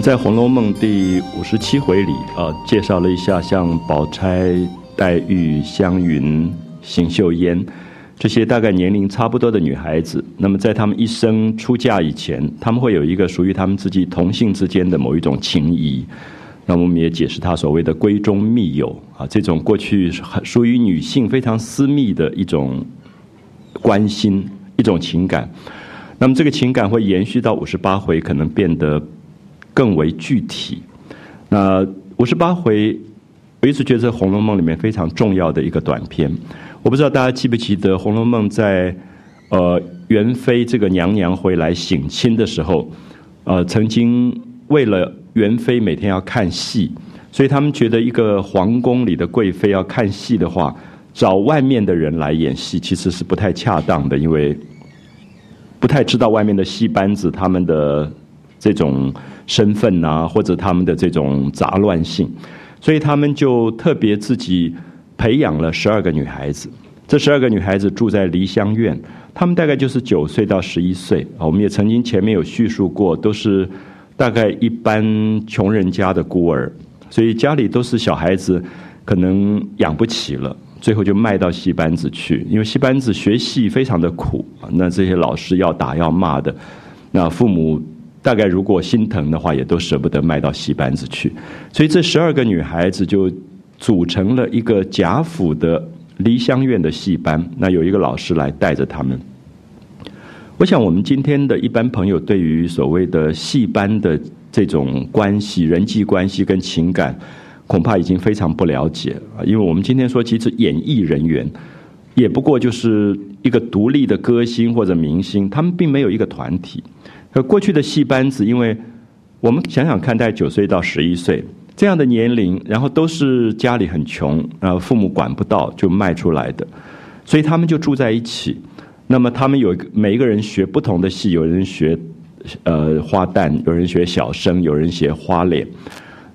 在《红楼梦》第五十七回里啊，介绍了一下像宝钗、黛玉、湘云、邢岫烟这些大概年龄差不多的女孩子。那么在她们一生出嫁以前，她们会有一个属于她们自己同性之间的某一种情谊。那我们也解释她所谓的闺中密友啊，这种过去属于女性非常私密的一种关心、一种情感。那么这个情感会延续到五十八回，可能变得。更为具体。那五十八回，我一直觉得《红楼梦》里面非常重要的一个短篇。我不知道大家记不记得，《红楼梦》在呃元妃这个娘娘回来省亲的时候，呃，曾经为了元妃每天要看戏，所以他们觉得一个皇宫里的贵妃要看戏的话，找外面的人来演戏其实是不太恰当的，因为不太知道外面的戏班子他们的这种。身份啊，或者他们的这种杂乱性，所以他们就特别自己培养了十二个女孩子。这十二个女孩子住在梨香院，她们大概就是九岁到十一岁啊。我们也曾经前面有叙述过，都是大概一般穷人家的孤儿，所以家里都是小孩子，可能养不起了，最后就卖到戏班子去。因为戏班子学戏非常的苦，那这些老师要打要骂的，那父母。大概如果心疼的话，也都舍不得卖到戏班子去，所以这十二个女孩子就组成了一个贾府的梨香院的戏班。那有一个老师来带着他们。我想，我们今天的一般朋友对于所谓的戏班的这种关系、人际关系跟情感，恐怕已经非常不了解了。因为我们今天说，其实演艺人员也不过就是一个独立的歌星或者明星，他们并没有一个团体。而过去的戏班子，因为我们想想看，待九岁到十一岁这样的年龄，然后都是家里很穷，然后，父母管不到就卖出来的，所以他们就住在一起。那么他们有一个每一个人学不同的戏，有人学呃花旦，有人学小生，有人学花脸。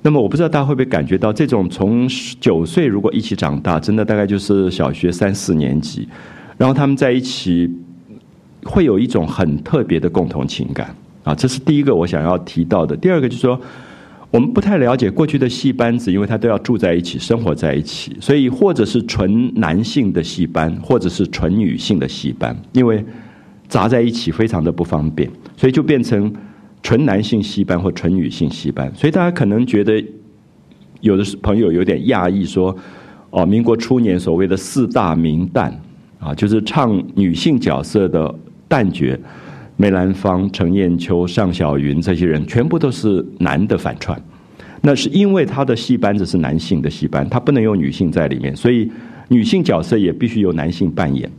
那么我不知道大家会不会感觉到，这种从九岁如果一起长大，真的大概就是小学三四年级，然后他们在一起。会有一种很特别的共同情感啊，这是第一个我想要提到的。第二个就是说，我们不太了解过去的戏班子，因为他都要住在一起、生活在一起，所以或者是纯男性的戏班，或者是纯女性的戏班，因为杂在一起非常的不方便，所以就变成纯男性戏班或纯女性戏班。所以大家可能觉得有的朋友有点讶异，说哦，民国初年所谓的四大名旦啊，就是唱女性角色的。旦角梅兰芳、程砚秋、尚小云这些人全部都是男的反串，那是因为他的戏班子是男性的戏班，他不能有女性在里面，所以女性角色也必须由男性扮演。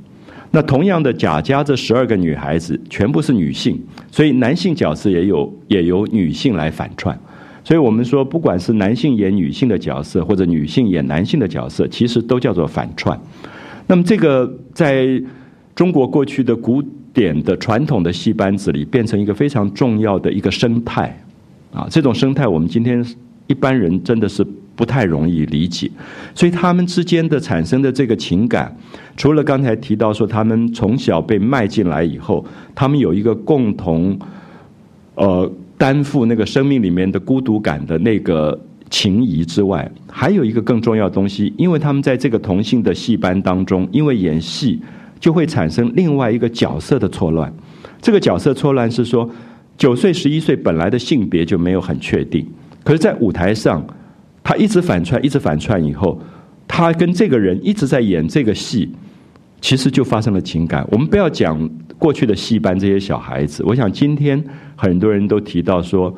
那同样的，贾家这十二个女孩子全部是女性，所以男性角色也有也由女性来反串。所以我们说，不管是男性演女性的角色，或者女性演男性的角色，其实都叫做反串。那么这个在中国过去的古。点的传统的戏班子里，变成一个非常重要的一个生态，啊，这种生态我们今天一般人真的是不太容易理解，所以他们之间的产生的这个情感，除了刚才提到说他们从小被卖进来以后，他们有一个共同，呃，担负那个生命里面的孤独感的那个情谊之外，还有一个更重要的东西，因为他们在这个同性的戏班当中，因为演戏。就会产生另外一个角色的错乱，这个角色错乱是说，九岁十一岁本来的性别就没有很确定，可是，在舞台上，他一直反串，一直反串以后，他跟这个人一直在演这个戏，其实就发生了情感。我们不要讲过去的戏班这些小孩子，我想今天很多人都提到说，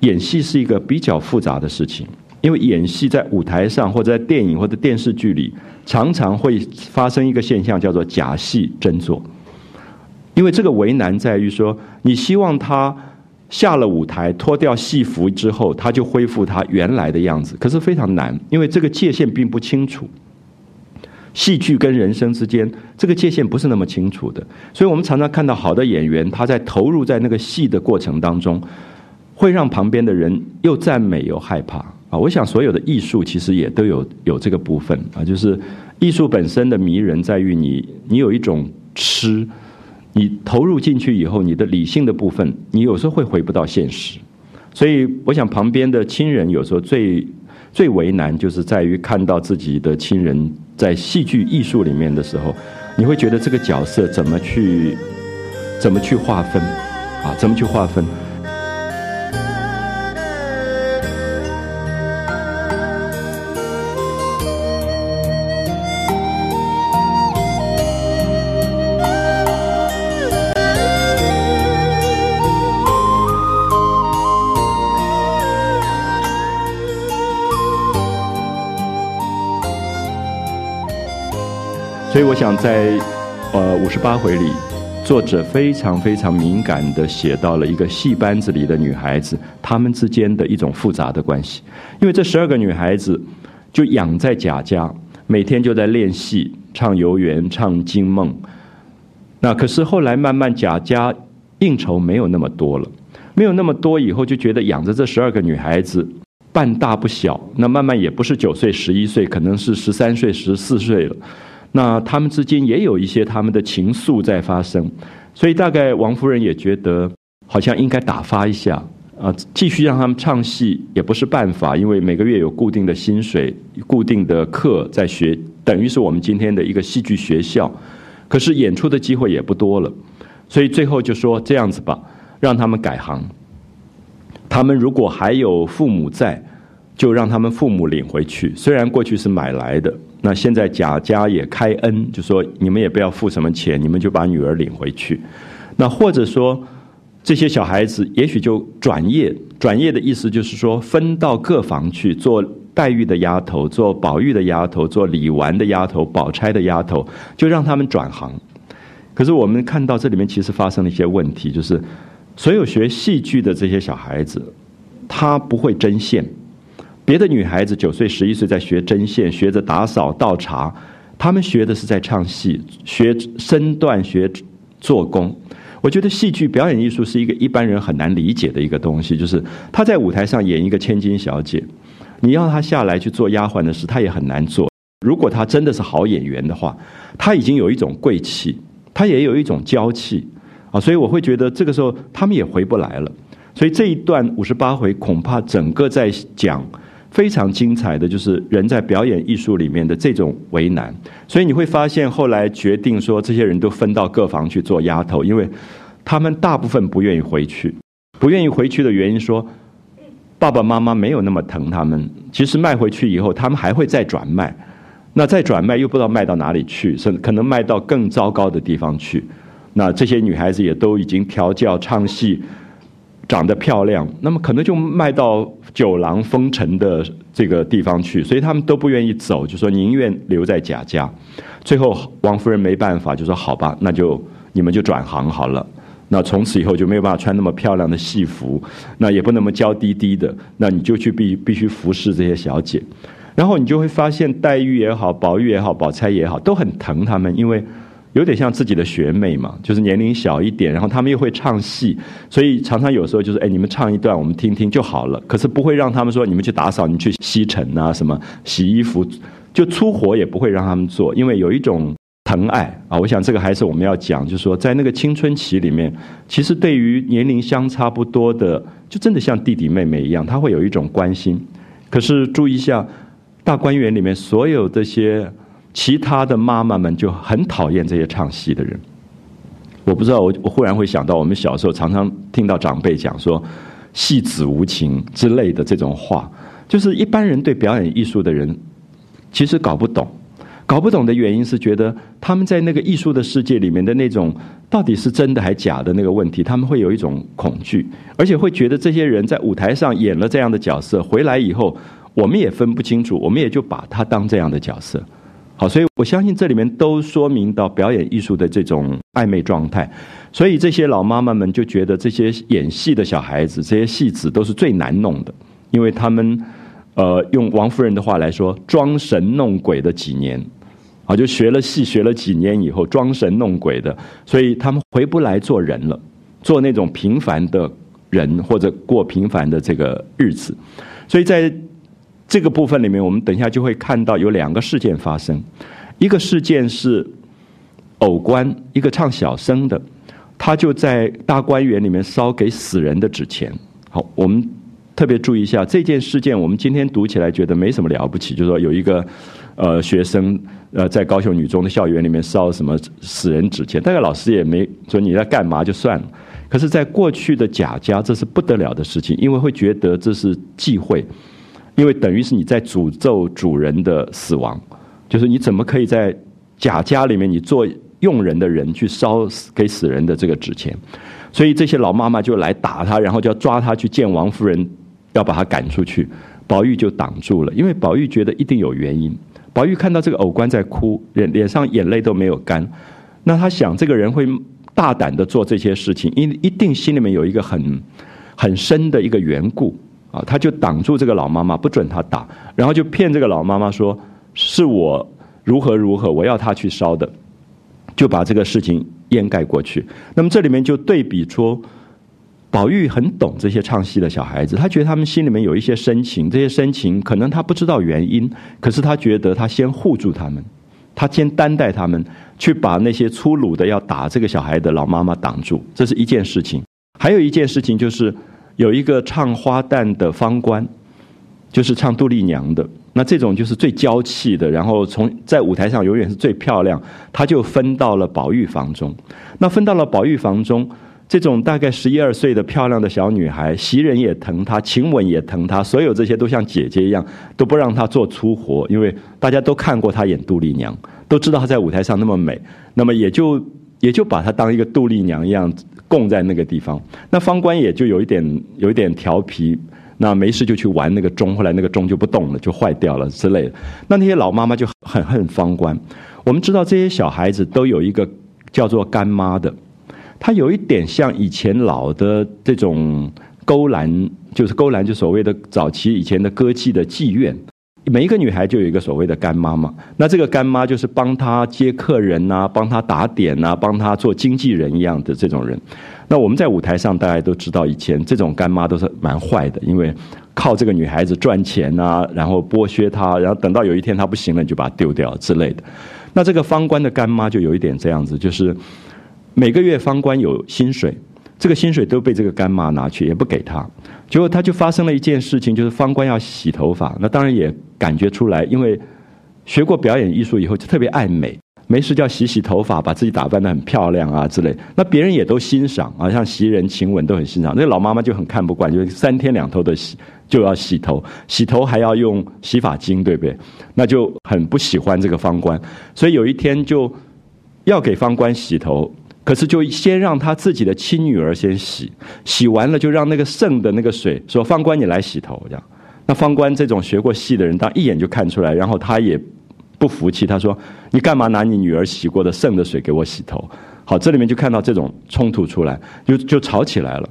演戏是一个比较复杂的事情。因为演戏在舞台上或者在电影或者电视剧里，常常会发生一个现象，叫做假戏真做。因为这个为难在于说，你希望他下了舞台脱掉戏服之后，他就恢复他原来的样子，可是非常难，因为这个界限并不清楚。戏剧跟人生之间，这个界限不是那么清楚的，所以我们常常看到好的演员，他在投入在那个戏的过程当中，会让旁边的人又赞美又害怕。啊，我想所有的艺术其实也都有有这个部分啊，就是艺术本身的迷人在于你，你有一种痴，你投入进去以后，你的理性的部分，你有时候会回不到现实，所以我想旁边的亲人有时候最最为难，就是在于看到自己的亲人在戏剧艺术里面的时候，你会觉得这个角色怎么去怎么去划分啊？怎么去划分？我想在，呃五十八回里，作者非常非常敏感的写到了一个戏班子里的女孩子，她们之间的一种复杂的关系。因为这十二个女孩子就养在贾家，每天就在练戏、唱游园、唱惊梦。那可是后来慢慢贾家应酬没有那么多了，没有那么多以后就觉得养着这十二个女孩子半大不小，那慢慢也不是九岁、十一岁，可能是十三岁、十四岁了。那他们之间也有一些他们的情愫在发生，所以大概王夫人也觉得好像应该打发一下啊，继续让他们唱戏也不是办法，因为每个月有固定的薪水、固定的课在学，等于是我们今天的一个戏剧学校，可是演出的机会也不多了，所以最后就说这样子吧，让他们改行，他们如果还有父母在，就让他们父母领回去，虽然过去是买来的。那现在贾家也开恩，就说你们也不要付什么钱，你们就把女儿领回去。那或者说这些小孩子也许就转业，转业的意思就是说分到各房去做黛玉的丫头，做宝玉的丫头，做李纨的丫头，宝钗的丫头，就让他们转行。可是我们看到这里面其实发生了一些问题，就是所有学戏剧的这些小孩子，他不会针线。别的女孩子九岁、十一岁在学针线，学着打扫、倒茶，他们学的是在唱戏，学身段、学做工。我觉得戏剧表演艺术是一个一般人很难理解的一个东西，就是他在舞台上演一个千金小姐，你要他下来去做丫鬟的事，他也很难做。如果他真的是好演员的话，他已经有一种贵气，他也有一种娇气啊，所以我会觉得这个时候他们也回不来了。所以这一段五十八回恐怕整个在讲。非常精彩的就是人在表演艺术里面的这种为难，所以你会发现后来决定说这些人都分到各房去做丫头，因为他们大部分不愿意回去，不愿意回去的原因说爸爸妈妈没有那么疼他们，其实卖回去以后他们还会再转卖，那再转卖又不知道卖到哪里去，甚可能卖到更糟糕的地方去，那这些女孩子也都已经调教唱戏。长得漂亮，那么可能就卖到酒廊风尘的这个地方去，所以他们都不愿意走，就说宁愿留在贾家。最后王夫人没办法，就说好吧，那就你们就转行好了。那从此以后就没有办法穿那么漂亮的戏服，那也不那么娇滴滴的，那你就去必 必须服侍这些小姐。然后你就会发现黛玉也好，宝玉也好，宝钗也好，都很疼他们，因为。有点像自己的学妹嘛，就是年龄小一点，然后他们又会唱戏，所以常常有时候就是，哎，你们唱一段，我们听听就好了。可是不会让他们说，你们去打扫，你去吸尘啊，什么洗衣服，就粗活也不会让他们做，因为有一种疼爱啊。我想这个还是我们要讲，就是说，在那个青春期里面，其实对于年龄相差不多的，就真的像弟弟妹妹一样，他会有一种关心。可是注意一下，大观园里面所有这些。其他的妈妈们就很讨厌这些唱戏的人。我不知道，我我忽然会想到，我们小时候常常听到长辈讲说“戏子无情”之类的这种话，就是一般人对表演艺术的人其实搞不懂。搞不懂的原因是觉得他们在那个艺术的世界里面的那种到底是真的还假的那个问题，他们会有一种恐惧，而且会觉得这些人在舞台上演了这样的角色，回来以后我们也分不清楚，我们也就把他当这样的角色。好，所以我相信这里面都说明到表演艺术的这种暧昧状态，所以这些老妈妈们就觉得这些演戏的小孩子，这些戏子都是最难弄的，因为他们，呃，用王夫人的话来说，装神弄鬼的几年，啊，就学了戏学了几年以后，装神弄鬼的，所以他们回不来做人了，做那种平凡的人或者过平凡的这个日子，所以在。这个部分里面，我们等一下就会看到有两个事件发生。一个事件是偶官，一个唱小生的，他就在大观园里面烧给死人的纸钱。好，我们特别注意一下这件事件，我们今天读起来觉得没什么了不起，就是说有一个呃学生呃在高雄女中的校园里面烧什么死人纸钱，大概老师也没说你在干嘛就算了。可是，在过去的贾家，这是不得了的事情，因为会觉得这是忌讳，因为等于是你在诅咒主人的死亡，就是你怎么可以在贾家里面，你做佣人的人去烧死给死人的这个纸钱，所以这些老妈妈就来打他，然后就要抓他去见王夫人，要把他赶出去。宝玉就挡住了，因为宝玉觉得一定有原因。宝玉看到这个偶官在哭，脸脸上眼泪都没有干，那他想这个人会。大胆的做这些事情，一一定心里面有一个很很深的一个缘故啊，他就挡住这个老妈妈，不准他打，然后就骗这个老妈妈说是我如何如何，我要他去烧的，就把这个事情掩盖过去。那么这里面就对比出，宝玉很懂这些唱戏的小孩子，他觉得他们心里面有一些深情，这些深情可能他不知道原因，可是他觉得他先护住他们。他先担待他们，去把那些粗鲁的要打这个小孩的老妈妈挡住，这是一件事情。还有一件事情就是，有一个唱花旦的方官，就是唱杜丽娘的。那这种就是最娇气的，然后从在舞台上永远是最漂亮，他就分到了宝玉房中。那分到了宝玉房中。这种大概十一二岁的漂亮的小女孩，袭人也疼她，晴雯也疼她，所有这些都像姐姐一样，都不让她做粗活，因为大家都看过她演杜丽娘，都知道她在舞台上那么美，那么也就也就把她当一个杜丽娘一样供在那个地方。那方官也就有一点有一点调皮，那没事就去玩那个钟，后来那个钟就不动了，就坏掉了之类的。那那些老妈妈就很恨方官。我们知道这些小孩子都有一个叫做干妈的。她有一点像以前老的这种勾栏，就是勾栏，就所谓的早期以前的歌妓的妓院，每一个女孩就有一个所谓的干妈嘛。那这个干妈就是帮她接客人呐，帮她打点呐，帮她做经纪人一样的这种人。那我们在舞台上大家都知道，以前这种干妈都是蛮坏的，因为靠这个女孩子赚钱啊，然后剥削她，然后等到有一天她不行了，你就把她丢掉之类的。那这个方官的干妈就有一点这样子，就是。每个月方官有薪水，这个薪水都被这个干妈拿去，也不给他。结果他就发生了一件事情，就是方官要洗头发。那当然也感觉出来，因为学过表演艺术以后就特别爱美，没事就要洗洗头发，把自己打扮的很漂亮啊之类。那别人也都欣赏啊，像袭人、晴雯都很欣赏。那老妈妈就很看不惯，就三天两头的洗就要洗头，洗头还要用洗发精，对不对？那就很不喜欢这个方官，所以有一天就要给方官洗头。可是就先让他自己的亲女儿先洗，洗完了就让那个剩的那个水说方官你来洗头这样。那方官这种学过戏的人，当一眼就看出来，然后他也不服气，他说你干嘛拿你女儿洗过的剩的水给我洗头？好，这里面就看到这种冲突出来，就就吵起来了。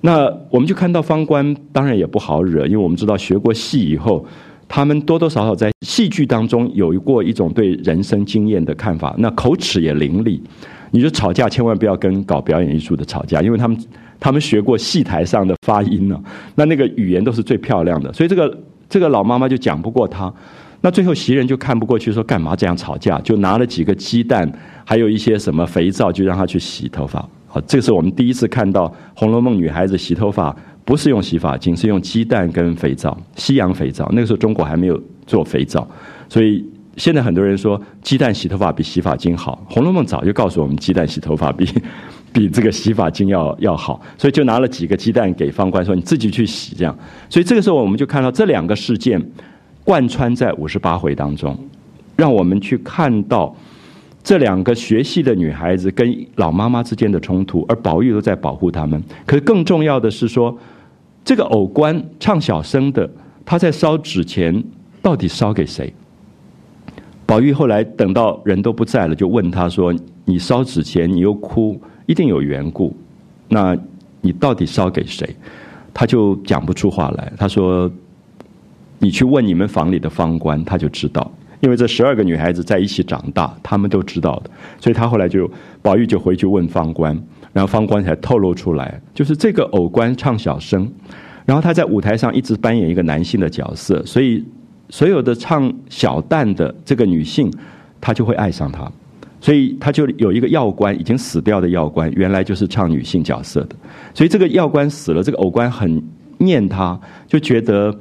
那我们就看到方官当然也不好惹，因为我们知道学过戏以后，他们多多少少在戏剧当中有过一种对人生经验的看法，那口齿也伶俐。你就吵架千万不要跟搞表演艺术的吵架，因为他们他们学过戏台上的发音呢，那那个语言都是最漂亮的，所以这个这个老妈妈就讲不过他，那最后袭人就看不过去，说干嘛这样吵架？就拿了几个鸡蛋，还有一些什么肥皂，就让他去洗头发。好，这是我们第一次看到《红楼梦》女孩子洗头发不是用洗发精，是用鸡蛋跟肥皂，西洋肥皂。那个时候中国还没有做肥皂，所以。现在很多人说鸡蛋洗头发比洗发精好，《红楼梦》早就告诉我们鸡蛋洗头发比 比这个洗发精要要好，所以就拿了几个鸡蛋给方官说你自己去洗这样。所以这个时候我们就看到这两个事件贯穿在五十八回当中，让我们去看到这两个学戏的女孩子跟老妈妈之间的冲突，而宝玉都在保护他们。可是更重要的是说，这个偶官唱小生的，他在烧纸钱，到底烧给谁？宝玉后来等到人都不在了，就问他说：“你烧纸钱，你又哭，一定有缘故。那你到底烧给谁？”他就讲不出话来。他说：“你去问你们房里的方官，他就知道。因为这十二个女孩子在一起长大，他们都知道的。所以他后来就宝玉就回去问方官，然后方官才透露出来，就是这个偶官唱小生，然后他在舞台上一直扮演一个男性的角色，所以。”所有的唱小旦的这个女性，她就会爱上他，所以她就有一个药官，已经死掉的药官，原来就是唱女性角色的。所以这个药官死了，这个偶官很念他，就觉得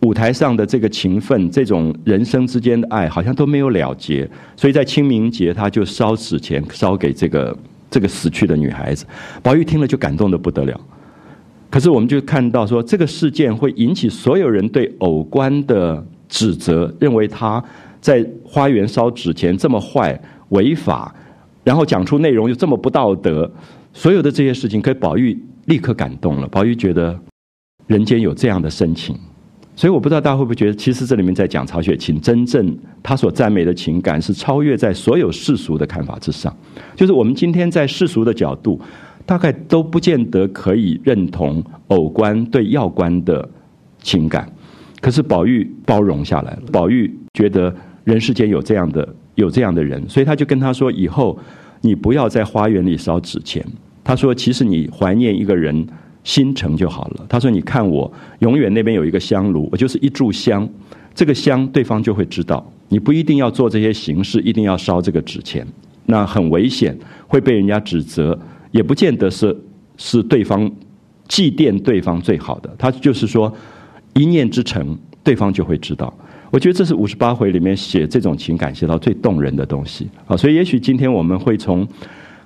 舞台上的这个情分，这种人生之间的爱，好像都没有了结。所以在清明节，他就烧纸钱，烧给这个这个死去的女孩子。宝玉听了就感动的不得了。可是我们就看到说，这个事件会引起所有人对偶官的指责，认为他在花园烧纸钱这么坏、违法，然后讲出内容又这么不道德。所有的这些事情，可宝玉立刻感动了。宝玉觉得人间有这样的深情，所以我不知道大家会不会觉得，其实这里面在讲曹雪芹真正他所赞美的情感，是超越在所有世俗的看法之上。就是我们今天在世俗的角度，大概都不见得可以认同偶官对要官的情感，可是宝玉包容下来了。宝玉觉得人世间有这样的有这样的人，所以他就跟他说：以后你不要在花园里烧纸钱。他说：“其实你怀念一个人心诚就好了。”他说：“你看我永远那边有一个香炉，我就是一炷香，这个香对方就会知道。你不一定要做这些形式，一定要烧这个纸钱，那很危险，会被人家指责，也不见得是是对方祭奠对方最好的。他就是说，一念之诚，对方就会知道。我觉得这是五十八回里面写这种情感写到最动人的东西啊。所以也许今天我们会从。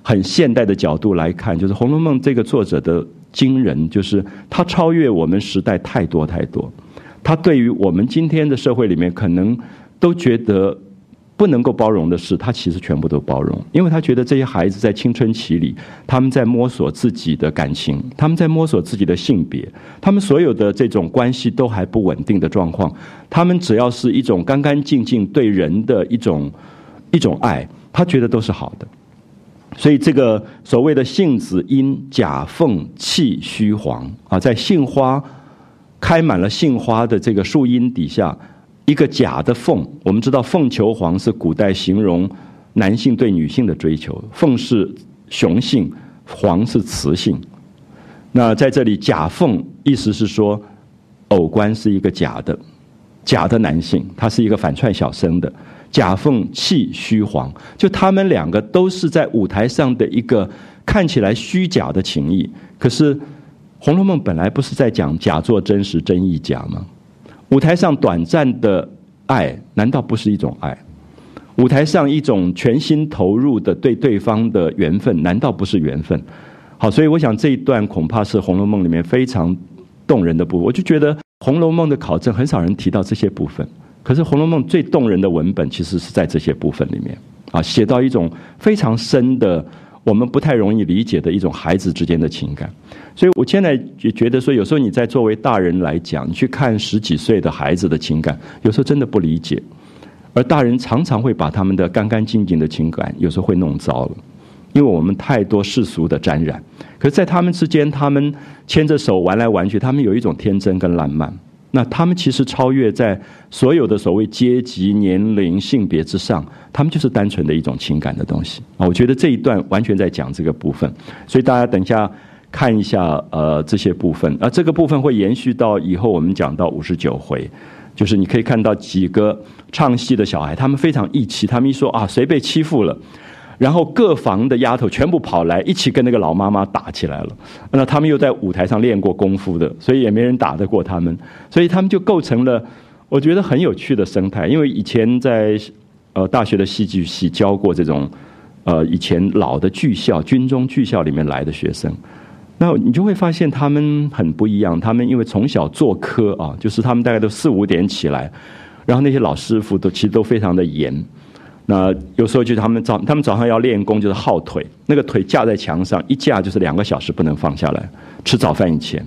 很现代的角度来看，就是《红楼梦》这个作者的惊人，就是他超越我们时代太多太多。他对于我们今天的社会里面可能都觉得不能够包容的事，他其实全部都包容，因为他觉得这些孩子在青春期里，他们在摸索自己的感情，他们在摸索自己的性别，他们所有的这种关系都还不稳定的状况，他们只要是一种干干净净对人的一种一种爱，他觉得都是好的。所以，这个所谓的杏子阴假凤气虚黄啊，在杏花开满了杏花的这个树荫底下，一个假的凤。我们知道，凤求凰是古代形容男性对女性的追求，凤是雄性，凰是雌性。那在这里，假凤意思是说，偶官是一个假的，假的男性，他是一个反串小生的。假凤气虚黄，就他们两个都是在舞台上的一个看起来虚假的情谊。可是《红楼梦》本来不是在讲假作真实，真亦假吗？舞台上短暂的爱，难道不是一种爱？舞台上一种全心投入的对对方的缘分，难道不是缘分？好，所以我想这一段恐怕是《红楼梦》里面非常动人的部分。我就觉得《红楼梦》的考证很少人提到这些部分。可是《红楼梦》最动人的文本，其实是在这些部分里面啊，写到一种非常深的、我们不太容易理解的一种孩子之间的情感。所以我现在也觉得说，有时候你在作为大人来讲，你去看十几岁的孩子的情感，有时候真的不理解。而大人常常会把他们的干干净净的情感，有时候会弄糟了，因为我们太多世俗的沾染。可是，在他们之间，他们牵着手玩来玩去，他们有一种天真跟浪漫。那他们其实超越在所有的所谓阶级、年龄、性别之上，他们就是单纯的一种情感的东西啊！我觉得这一段完全在讲这个部分，所以大家等一下看一下呃这些部分，而这个部分会延续到以后我们讲到五十九回，就是你可以看到几个唱戏的小孩，他们非常义气，他们一说啊谁被欺负了。然后各房的丫头全部跑来，一起跟那个老妈妈打起来了。那他们又在舞台上练过功夫的，所以也没人打得过他们。所以他们就构成了我觉得很有趣的生态。因为以前在呃大学的戏剧系教过这种呃以前老的剧校、军中剧校里面来的学生，那你就会发现他们很不一样。他们因为从小做科啊，就是他们大概都四五点起来，然后那些老师傅都其实都非常的严。那有时候就他们早，他们早上要练功，就是耗腿，那个腿架在墙上，一架就是两个小时不能放下来。吃早饭以前，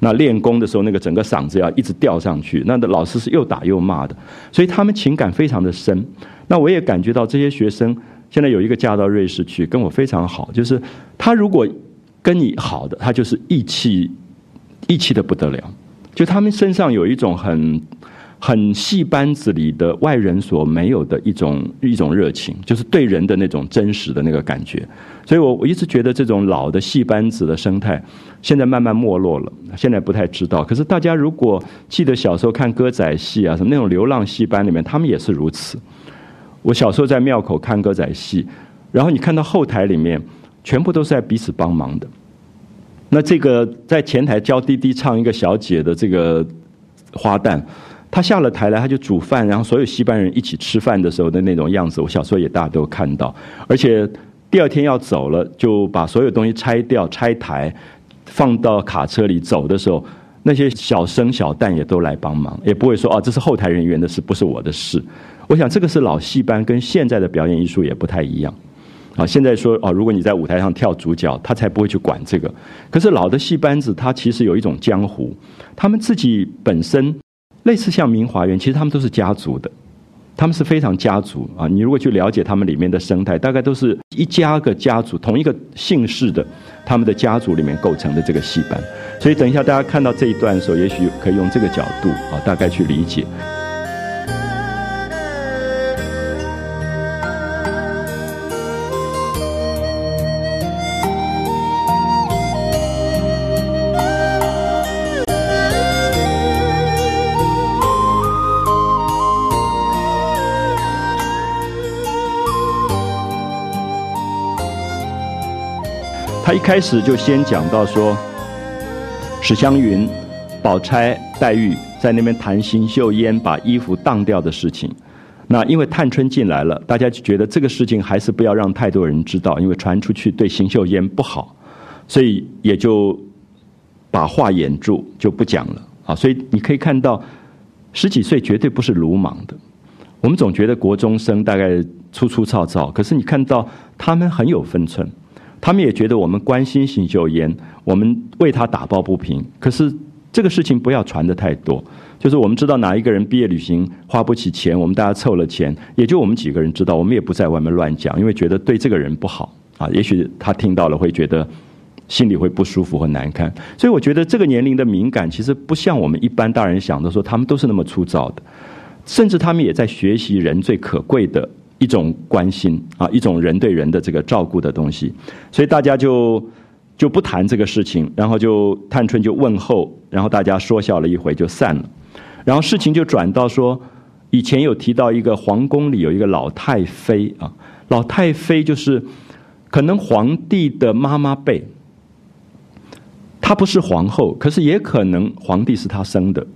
那练功的时候，那个整个嗓子要一直吊上去。那的老师是又打又骂的，所以他们情感非常的深。那我也感觉到这些学生现在有一个嫁到瑞士去，跟我非常好，就是他如果跟你好的，他就是义气，义气的不得了。就他们身上有一种很。很戏班子里的外人所没有的一种一种热情，就是对人的那种真实的那个感觉。所以我我一直觉得这种老的戏班子的生态，现在慢慢没落了。现在不太知道，可是大家如果记得小时候看歌仔戏啊，什么那种流浪戏班里面，他们也是如此。我小时候在庙口看歌仔戏，然后你看到后台里面全部都是在彼此帮忙的。那这个在前台教滴滴唱一个小姐的这个花旦，她下了台来她就煮饭，然后所有戏班人一起吃饭的时候的那种样子，我小时候也大家都看到。而且第二天要走了，就把所有东西拆掉、拆台，放到卡车里走的时候，那些小生小旦也都来帮忙，也不会说哦这是后台人员的事，不是我的事。我想这个是老戏班跟现在的表演艺术也不太一样。啊，现在说哦，如果你在舞台上跳主角，他才不会去管这个。可是老的戏班子，他其实有一种江湖，他们自己本身类似像明华园，其实他们都是家族的，他们是非常家族啊。你如果去了解他们里面的生态，大概都是一家个家族，同一个姓氏的，他们的家族里面构成的这个戏班。所以等一下大家看到这一段的时候，也许可以用这个角度啊，大概去理解。一开始就先讲到说，史湘云、宝钗、黛玉在那边谈邢岫烟把衣服当掉的事情。那因为探春进来了，大家就觉得这个事情还是不要让太多人知道，因为传出去对邢岫烟不好，所以也就把话掩住，就不讲了啊。所以你可以看到，十几岁绝对不是鲁莽的。我们总觉得国中生大概粗粗糙糙，可是你看到他们很有分寸。他们也觉得我们关心邢秀妍，我们为他打抱不平。可是这个事情不要传的太多，就是我们知道哪一个人毕业旅行花不起钱，我们大家凑了钱，也就我们几个人知道，我们也不在外面乱讲，因为觉得对这个人不好啊。也许他听到了会觉得心里会不舒服和难堪。所以我觉得这个年龄的敏感，其实不像我们一般大人想的说他们都是那么粗糙的，甚至他们也在学习人最可贵的。一种关心啊，一种人对人的这个照顾的东西，所以大家就就不谈这个事情，然后就探春就问候，然后大家说笑了一回就散了，然后事情就转到说，以前有提到一个皇宫里有一个老太妃啊，老太妃就是可能皇帝的妈妈辈，她不是皇后，可是也可能皇帝是她生的。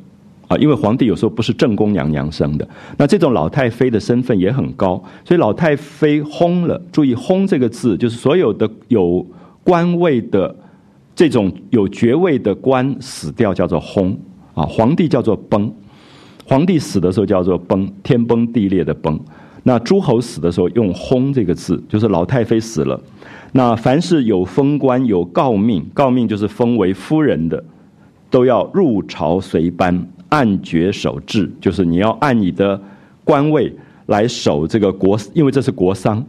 啊，因为皇帝有时候不是正宫娘娘生的，那这种老太妃的身份也很高，所以老太妃薨了。注意“薨”这个字，就是所有的有官位的这种有爵位的官死掉叫做薨啊。皇帝叫做崩，皇帝死的时候叫做崩，天崩地裂的崩。那诸侯死的时候用“薨”这个字，就是老太妃死了。那凡是有封官、有诰命，诰命就是封为夫人的，都要入朝随班。按爵守制，就是你要按你的官位来守这个国，因为这是国丧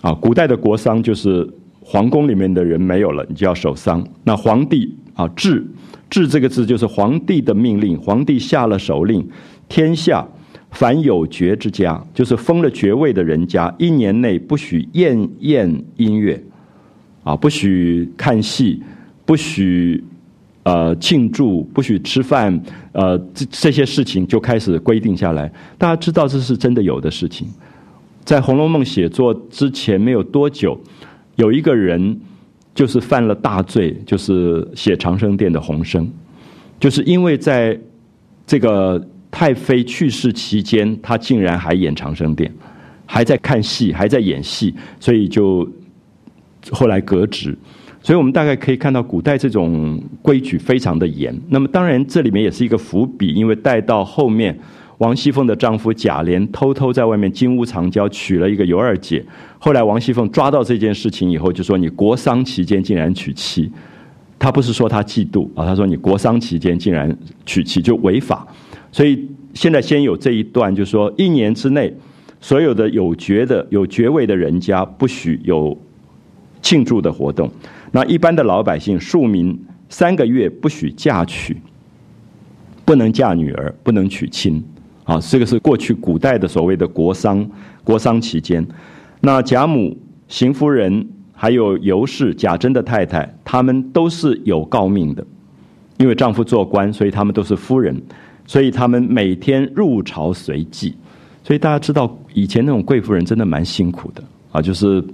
啊。古代的国丧就是皇宫里面的人没有了，你就要守丧。那皇帝啊，制制这个字就是皇帝的命令，皇帝下了手令，天下凡有爵之家，就是封了爵位的人家，一年内不许宴宴音乐啊，不许看戏，不许。呃，庆祝不许吃饭，呃，这这些事情就开始规定下来。大家知道这是真的有的事情。在《红楼梦》写作之前没有多久，有一个人就是犯了大罪，就是写长生殿的洪生，就是因为在这个太妃去世期间，他竟然还演长生殿，还在看戏，还在演戏，所以就后来革职。所以我们大概可以看到，古代这种规矩非常的严。那么，当然这里面也是一个伏笔，因为带到后面，王熙凤的丈夫贾琏偷偷在外面金屋藏娇娶了一个尤二姐。后来王熙凤抓到这件事情以后，就说：“你国丧期间竟然娶妻。”他不是说他嫉妒啊，他说：“你国丧期间竟然娶妻，就违法。”所以现在先有这一段，就说一年之内，所有的有爵的、有爵位的人家不许有庆祝的活动。那一般的老百姓庶民三个月不许嫁娶，不能嫁女儿，不能娶亲，啊，这个是过去古代的所谓的国丧。国丧期间，那贾母、邢夫人还有尤氏、贾珍的太太，他们都是有诰命的，因为丈夫做官，所以他们都是夫人，所以他们每天入朝随祭。所以大家知道，以前那种贵妇人真的蛮辛苦的啊，就是。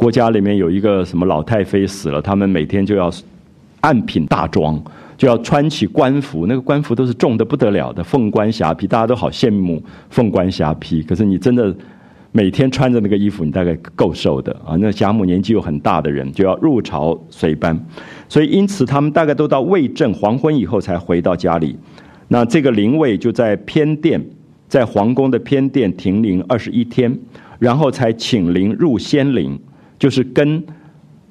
国家里面有一个什么老太妃死了，他们每天就要按品大装，就要穿起官服，那个官服都是重的不得了的，凤冠霞帔，大家都好羡慕凤冠霞帔。可是你真的每天穿着那个衣服，你大概够受的啊。那贾母年纪又很大的人，就要入朝随班，所以因此他们大概都到未正黄昏以后才回到家里。那这个灵位就在偏殿，在皇宫的偏殿停灵二十一天，然后才请灵入仙灵，就是跟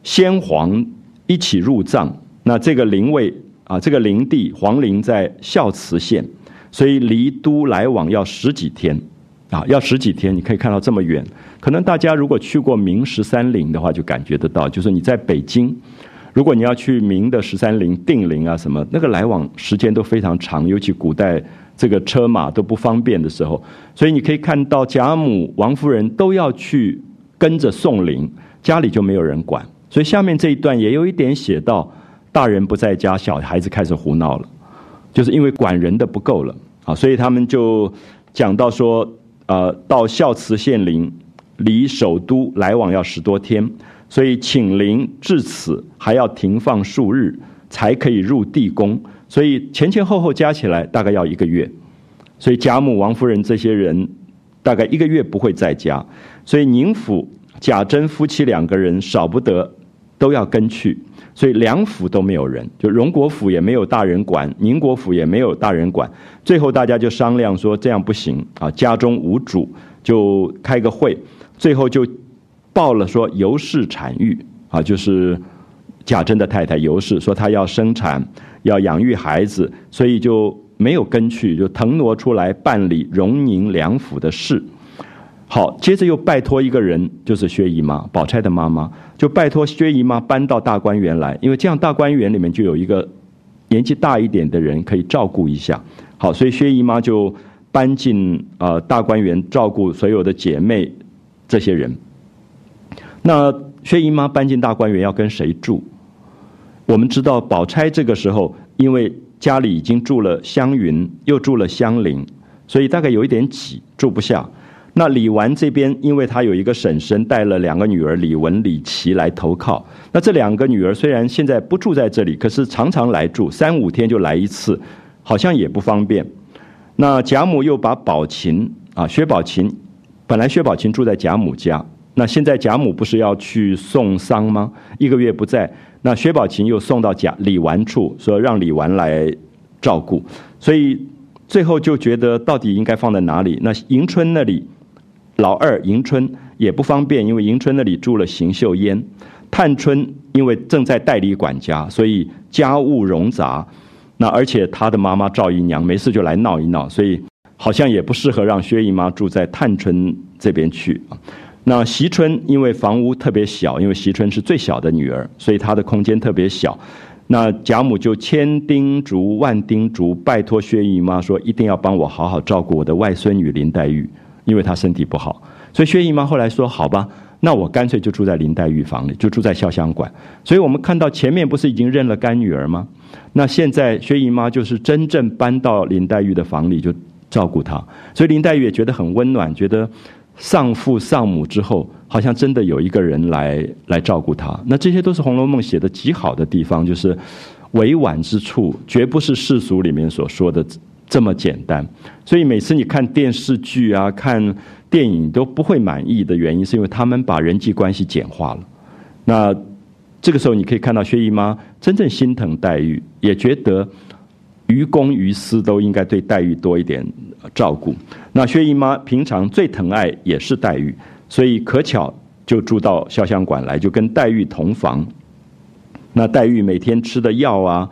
先皇一起入葬。那这个灵位啊，这个灵地皇陵在孝慈县，所以离都来往要十几天，啊，要十几天。你可以看到这么远，可能大家如果去过明十三陵的话，就感觉得到，就是你在北京。如果你要去明的十三陵、定陵啊什么，那个来往时间都非常长，尤其古代这个车马都不方便的时候，所以你可以看到贾母、王夫人都要去跟着送灵，家里就没有人管。所以下面这一段也有一点写到，大人不在家，小孩子开始胡闹了，就是因为管人的不够了啊，所以他们就讲到说，呃，到孝慈县陵，离首都来往要十多天。所以请灵至此还要停放数日，才可以入地宫。所以前前后后加起来大概要一个月。所以贾母、王夫人这些人大概一个月不会在家。所以宁府、贾珍夫妻两个人少不得都要跟去。所以两府都没有人，就荣国府也没有大人管，宁国府也没有大人管。最后大家就商量说这样不行啊，家中无主，就开个会，最后就。报了说尤氏产育啊，就是贾珍的太太尤氏说她要生产，要养育孩子，所以就没有跟去，就腾挪出来办理荣宁两府的事。好，接着又拜托一个人，就是薛姨妈，宝钗的妈妈，就拜托薛姨妈搬到大观园来，因为这样大观园里面就有一个年纪大一点的人可以照顾一下。好，所以薛姨妈就搬进呃大观园照顾所有的姐妹这些人。那薛姨妈搬进大观园要跟谁住？我们知道宝钗这个时候因为家里已经住了湘云，又住了香菱，所以大概有一点挤，住不下。那李纨这边，因为她有一个婶婶带了两个女儿李文、李琦来投靠。那这两个女儿虽然现在不住在这里，可是常常来住，三五天就来一次，好像也不方便。那贾母又把宝琴啊，薛宝琴，本来薛宝琴住在贾母家。那现在贾母不是要去送丧吗？一个月不在，那薛宝琴又送到贾李纨处，说让李纨来照顾，所以最后就觉得到底应该放在哪里？那迎春那里，老二迎春也不方便，因为迎春那里住了邢岫烟，探春因为正在代理管家，所以家务冗杂，那而且她的妈妈赵姨娘没事就来闹一闹，所以好像也不适合让薛姨妈住在探春这边去啊。那惜春因为房屋特别小，因为惜春是最小的女儿，所以她的空间特别小。那贾母就千叮嘱万叮嘱，拜托薛姨妈说一定要帮我好好照顾我的外孙女林黛玉，因为她身体不好。所以薛姨妈后来说：“好吧，那我干脆就住在林黛玉房里，就住在潇湘馆。”所以我们看到前面不是已经认了干女儿吗？那现在薛姨妈就是真正搬到林黛玉的房里就照顾她，所以林黛玉也觉得很温暖，觉得。丧父丧母之后，好像真的有一个人来来照顾他。那这些都是《红楼梦》写的极好的地方，就是委婉之处，绝不是世俗里面所说的这么简单。所以每次你看电视剧啊、看电影都不会满意的原因，是因为他们把人际关系简化了。那这个时候，你可以看到薛姨妈真正心疼黛玉，也觉得。于公于私都应该对黛玉多一点照顾。那薛姨妈平常最疼爱也是黛玉，所以可巧就住到潇湘馆来，就跟黛玉同房。那黛玉每天吃的药啊、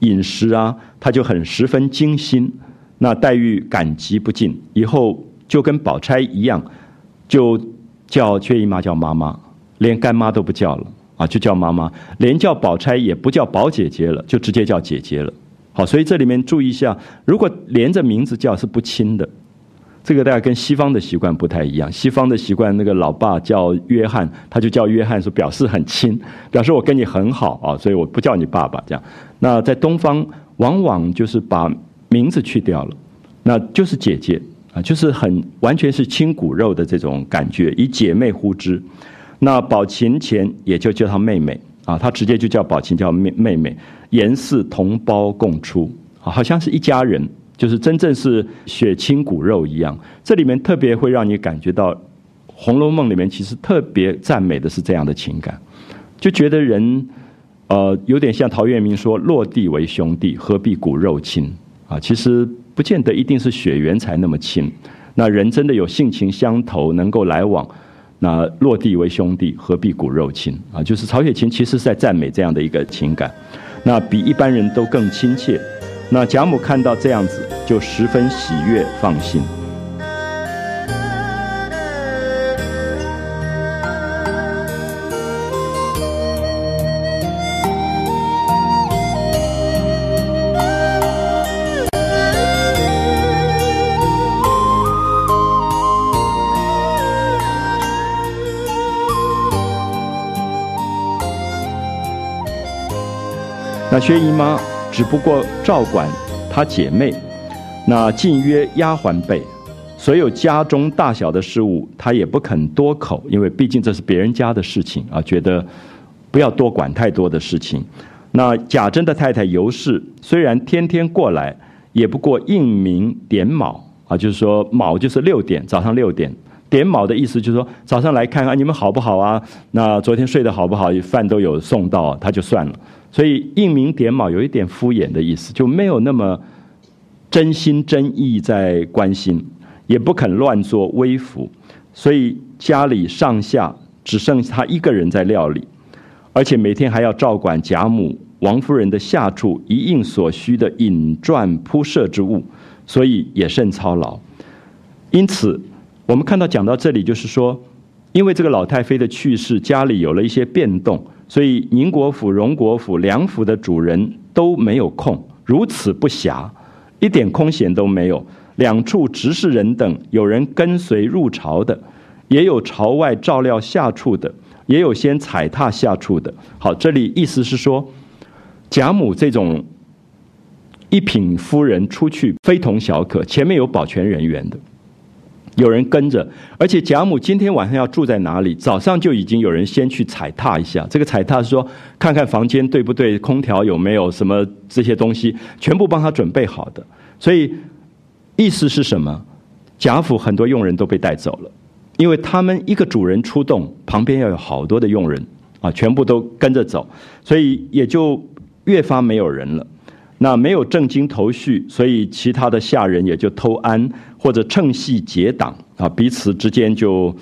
饮食啊，她就很十分精心。那黛玉感激不尽，以后就跟宝钗一样，就叫薛姨妈叫妈妈，连干妈都不叫了啊，就叫妈妈，连叫宝钗也不叫宝姐姐了，就直接叫姐姐了。好，所以这里面注意一下，如果连着名字叫是不亲的，这个大家跟西方的习惯不太一样。西方的习惯，那个老爸叫约翰，他就叫约翰，说表示很亲，表示我跟你很好啊，所以我不叫你爸爸这样。那在东方，往往就是把名字去掉了，那就是姐姐啊，就是很完全是亲骨肉的这种感觉，以姐妹呼之。那宝琴前也就叫她妹妹啊，他直接就叫宝琴叫妹妹妹，严氏同胞共出，好像是一家人，就是真正是血亲骨肉一样。这里面特别会让你感觉到，《红楼梦》里面其实特别赞美的是这样的情感，就觉得人，呃，有点像陶渊明说“落地为兄弟，何必骨肉亲”啊，其实不见得一定是血缘才那么亲。那人真的有性情相投，能够来往，那落地为兄弟，何必骨肉亲啊？就是曹雪芹其实是在赞美这样的一个情感，那比一般人都更亲切。那贾母看到这样子，就十分喜悦，放心。薛姨妈只不过照管她姐妹，那近约丫鬟辈，所有家中大小的事务，她也不肯多口，因为毕竟这是别人家的事情啊，觉得不要多管太多的事情。那贾珍的太太尤氏虽然天天过来，也不过应名点卯啊，就是说卯就是六点，早上六点点卯的意思就是说早上来看看你们好不好啊？那昨天睡得好不好？饭都有送到，他就算了。所以应名点卯有一点敷衍的意思，就没有那么真心真意在关心，也不肯乱做微服，所以家里上下只剩他一个人在料理，而且每天还要照管贾母、王夫人的下处一应所需的引传铺设之物，所以也甚操劳。因此，我们看到讲到这里，就是说，因为这个老太妃的去世，家里有了一些变动。所以宁国府、荣国府两府的主人都没有空，如此不暇，一点空闲都没有。两处执事人等，有人跟随入朝的，也有朝外照料下处的，也有先踩踏下处的。好，这里意思是说，贾母这种一品夫人出去非同小可，前面有保全人员的。有人跟着，而且贾母今天晚上要住在哪里？早上就已经有人先去踩踏一下。这个踩踏是说，看看房间对不对，空调有没有什么这些东西，全部帮他准备好的。所以意思是什么？贾府很多佣人都被带走了，因为他们一个主人出动，旁边要有好多的佣人啊，全部都跟着走，所以也就越发没有人了。那没有正经头绪，所以其他的下人也就偷安或者趁隙结党啊，彼此之间就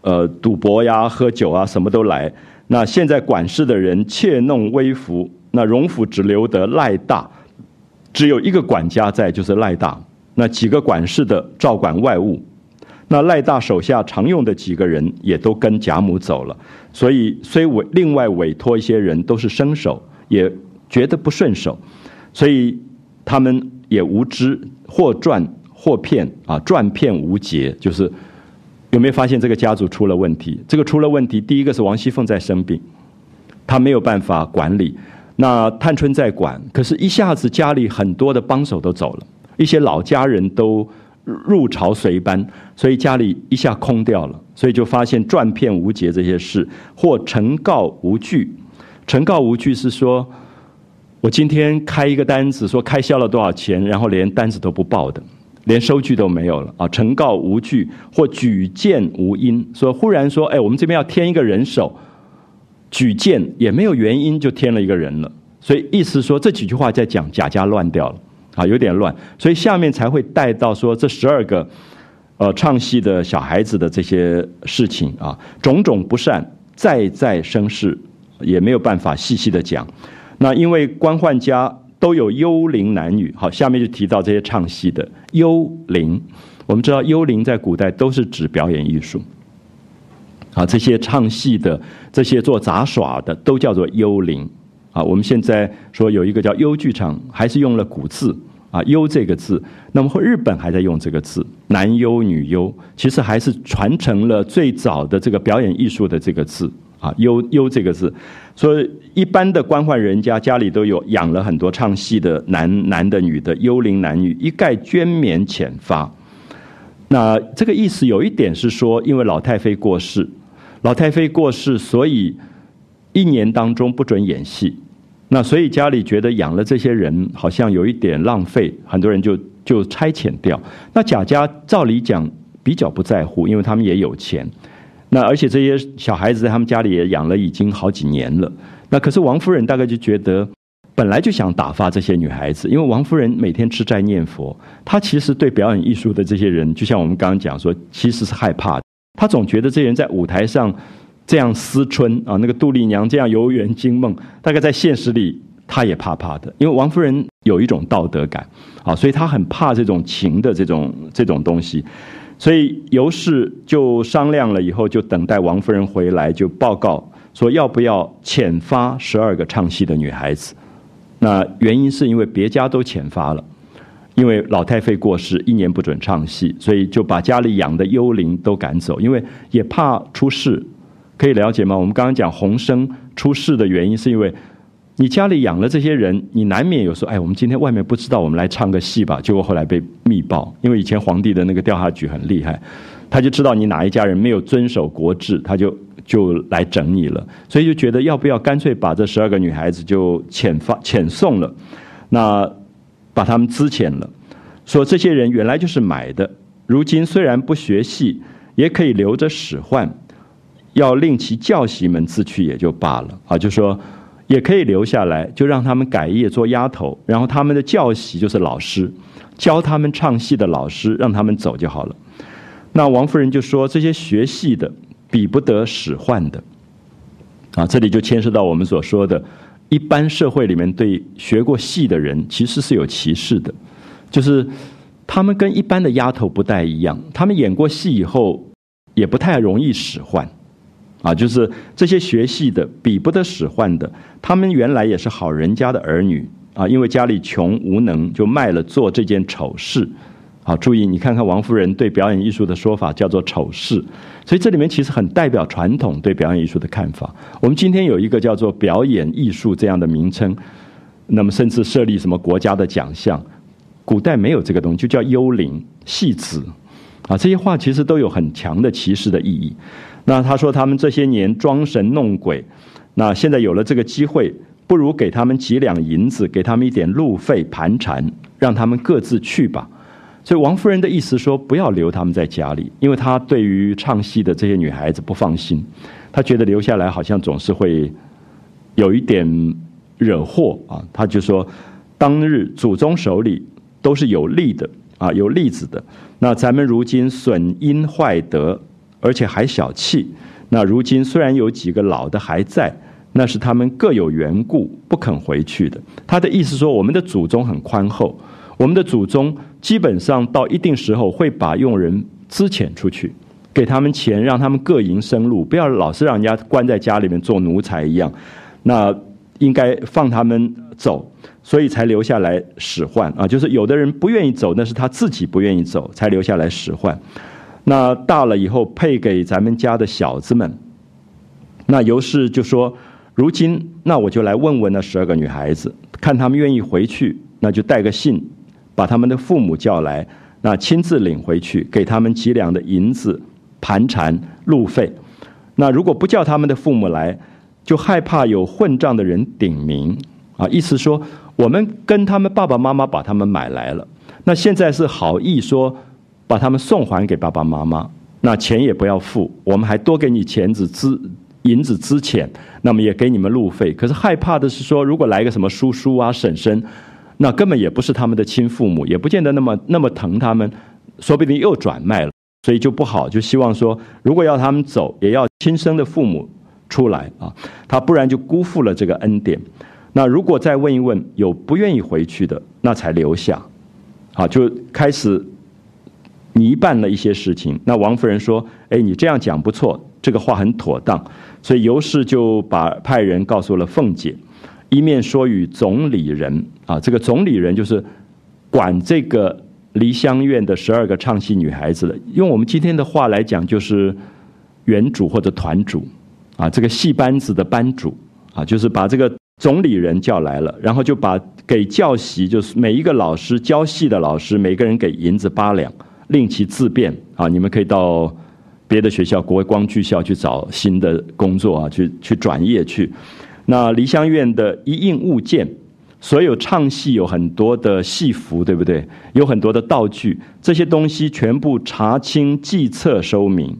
呃赌博呀、喝酒啊，什么都来。那现在管事的人窃弄微服，那荣府只留得赖大，只有一个管家在，就是赖大。那几个管事的照管外务，那赖大手下常用的几个人也都跟贾母走了，所以虽委另外委托一些人都是生手，也觉得不顺手。所以他们也无知，或赚或骗啊，赚骗无节。就是有没有发现这个家族出了问题？这个出了问题，第一个是王熙凤在生病，她没有办法管理。那探春在管，可是一下子家里很多的帮手都走了，一些老家人都入朝随班，所以家里一下空掉了。所以就发现赚骗无节这些事，或呈告无据。呈告无据是说。我今天开一个单子，说开销了多少钱，然后连单子都不报的，连收据都没有了啊！呈告无据或举荐无因，说忽然说，哎，我们这边要添一个人手，举荐也没有原因就添了一个人了，所以意思说这几句话在讲贾家乱掉了啊，有点乱，所以下面才会带到说这十二个呃唱戏的小孩子的这些事情啊，种种不善再再生事，也没有办法细细的讲。那因为官宦家都有幽灵男女，好，下面就提到这些唱戏的幽灵。我们知道幽灵在古代都是指表演艺术，啊，这些唱戏的、这些做杂耍的都叫做幽灵。啊，我们现在说有一个叫幽剧场，还是用了古字啊，幽这个字。那么日本还在用这个字，男优、女优，其实还是传承了最早的这个表演艺术的这个字。啊，幽幽这个字，所以一般的官宦人家家里都有养了很多唱戏的男男的女的幽灵男女，一概捐免遣发。那这个意思有一点是说，因为老太妃过世，老太妃过世，所以一年当中不准演戏。那所以家里觉得养了这些人好像有一点浪费，很多人就就差遣掉。那贾家照理讲比较不在乎，因为他们也有钱。那而且这些小孩子在他们家里也养了已经好几年了。那可是王夫人大概就觉得，本来就想打发这些女孩子，因为王夫人每天吃斋念佛，她其实对表演艺术的这些人，就像我们刚刚讲说，其实是害怕。她总觉得这些人在舞台上这样思春啊，那个杜丽娘这样游园惊梦，大概在现实里她也怕怕的，因为王夫人有一种道德感啊，所以她很怕这种情的这种这种东西。所以尤氏就商量了以后，就等待王夫人回来，就报告说要不要遣发十二个唱戏的女孩子。那原因是因为别家都遣发了，因为老太妃过世，一年不准唱戏，所以就把家里养的幽灵都赶走，因为也怕出事。可以了解吗？我们刚刚讲洪生出事的原因，是因为。你家里养了这些人，你难免有时候，哎，我们今天外面不知道，我们来唱个戏吧。结果后来被密报，因为以前皇帝的那个调查局很厉害，他就知道你哪一家人没有遵守国制，他就就来整你了。所以就觉得要不要干脆把这十二个女孩子就遣发遣送了，那把他们资遣了，说这些人原来就是买的，如今虽然不学戏，也可以留着使唤，要令其教习们自去也就罢了啊，就说。也可以留下来，就让他们改业做丫头，然后他们的教习就是老师，教他们唱戏的老师，让他们走就好了。那王夫人就说：“这些学戏的比不得使唤的。”啊，这里就牵涉到我们所说的，一般社会里面对学过戏的人其实是有歧视的，就是他们跟一般的丫头不太一样，他们演过戏以后也不太容易使唤。啊，就是这些学戏的比不得使唤的，他们原来也是好人家的儿女啊，因为家里穷无能，就卖了做这件丑事。好，注意，你看看王夫人对表演艺术的说法叫做丑事，所以这里面其实很代表传统对表演艺术的看法。我们今天有一个叫做表演艺术这样的名称，那么甚至设立什么国家的奖项，古代没有这个东西，就叫幽灵戏子。啊，这些话其实都有很强的歧视的意义。那他说他们这些年装神弄鬼，那现在有了这个机会，不如给他们几两银子，给他们一点路费盘缠，让他们各自去吧。所以王夫人的意思说，不要留他们在家里，因为她对于唱戏的这些女孩子不放心，她觉得留下来好像总是会有一点惹祸啊。她就说，当日祖宗手里都是有利的啊，有例子的。那咱们如今损阴坏德。而且还小气，那如今虽然有几个老的还在，那是他们各有缘故不肯回去的。他的意思说，我们的祖宗很宽厚，我们的祖宗基本上到一定时候会把佣人资遣出去，给他们钱，让他们各营生路，不要老是让人家关在家里面做奴才一样。那应该放他们走，所以才留下来使唤啊。就是有的人不愿意走，那是他自己不愿意走，才留下来使唤。那大了以后配给咱们家的小子们，那尤氏就说：“如今那我就来问问那十二个女孩子，看他们愿意回去，那就带个信，把他们的父母叫来，那亲自领回去，给他们几两的银子盘缠路费。那如果不叫他们的父母来，就害怕有混账的人顶名啊！意思说，我们跟他们爸爸妈妈把他们买来了，那现在是好意说。”把他们送还给爸爸妈妈，那钱也不要付，我们还多给你钱子资银子资钱，那么也给你们路费。可是害怕的是说，如果来个什么叔叔啊、婶婶，那根本也不是他们的亲父母，也不见得那么那么疼他们，说不定又转卖了，所以就不好。就希望说，如果要他们走，也要亲生的父母出来啊，他不然就辜负了这个恩典。那如果再问一问有不愿意回去的，那才留下，好就开始。你办了一些事情，那王夫人说：“哎，你这样讲不错，这个话很妥当。”所以尤氏就把派人告诉了凤姐，一面说与总理人啊，这个总理人就是管这个梨香院的十二个唱戏女孩子的，用我们今天的话来讲，就是原主或者团主啊，这个戏班子的班主啊，就是把这个总理人叫来了，然后就把给教习，就是每一个老师教戏的老师，每个人给银子八两。令其自便啊！你们可以到别的学校国光剧校去找新的工作啊，去去转业去。那梨香院的一应物件，所有唱戏有很多的戏服，对不对？有很多的道具，这些东西全部查清计册收明，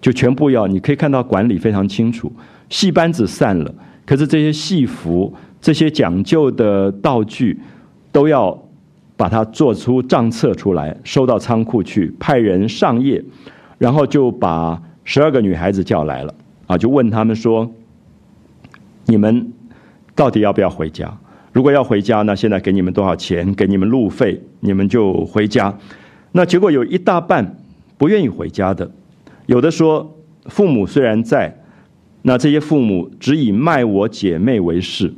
就全部要。你可以看到管理非常清楚。戏班子散了，可是这些戏服、这些讲究的道具，都要把它做出账册出来，收到仓库去，派人上夜，然后就把十二个女孩子叫来了，啊，就问他们说。你们到底要不要回家？如果要回家，那现在给你们多少钱？给你们路费，你们就回家。那结果有一大半不愿意回家的，有的说父母虽然在，那这些父母只以卖我姐妹为事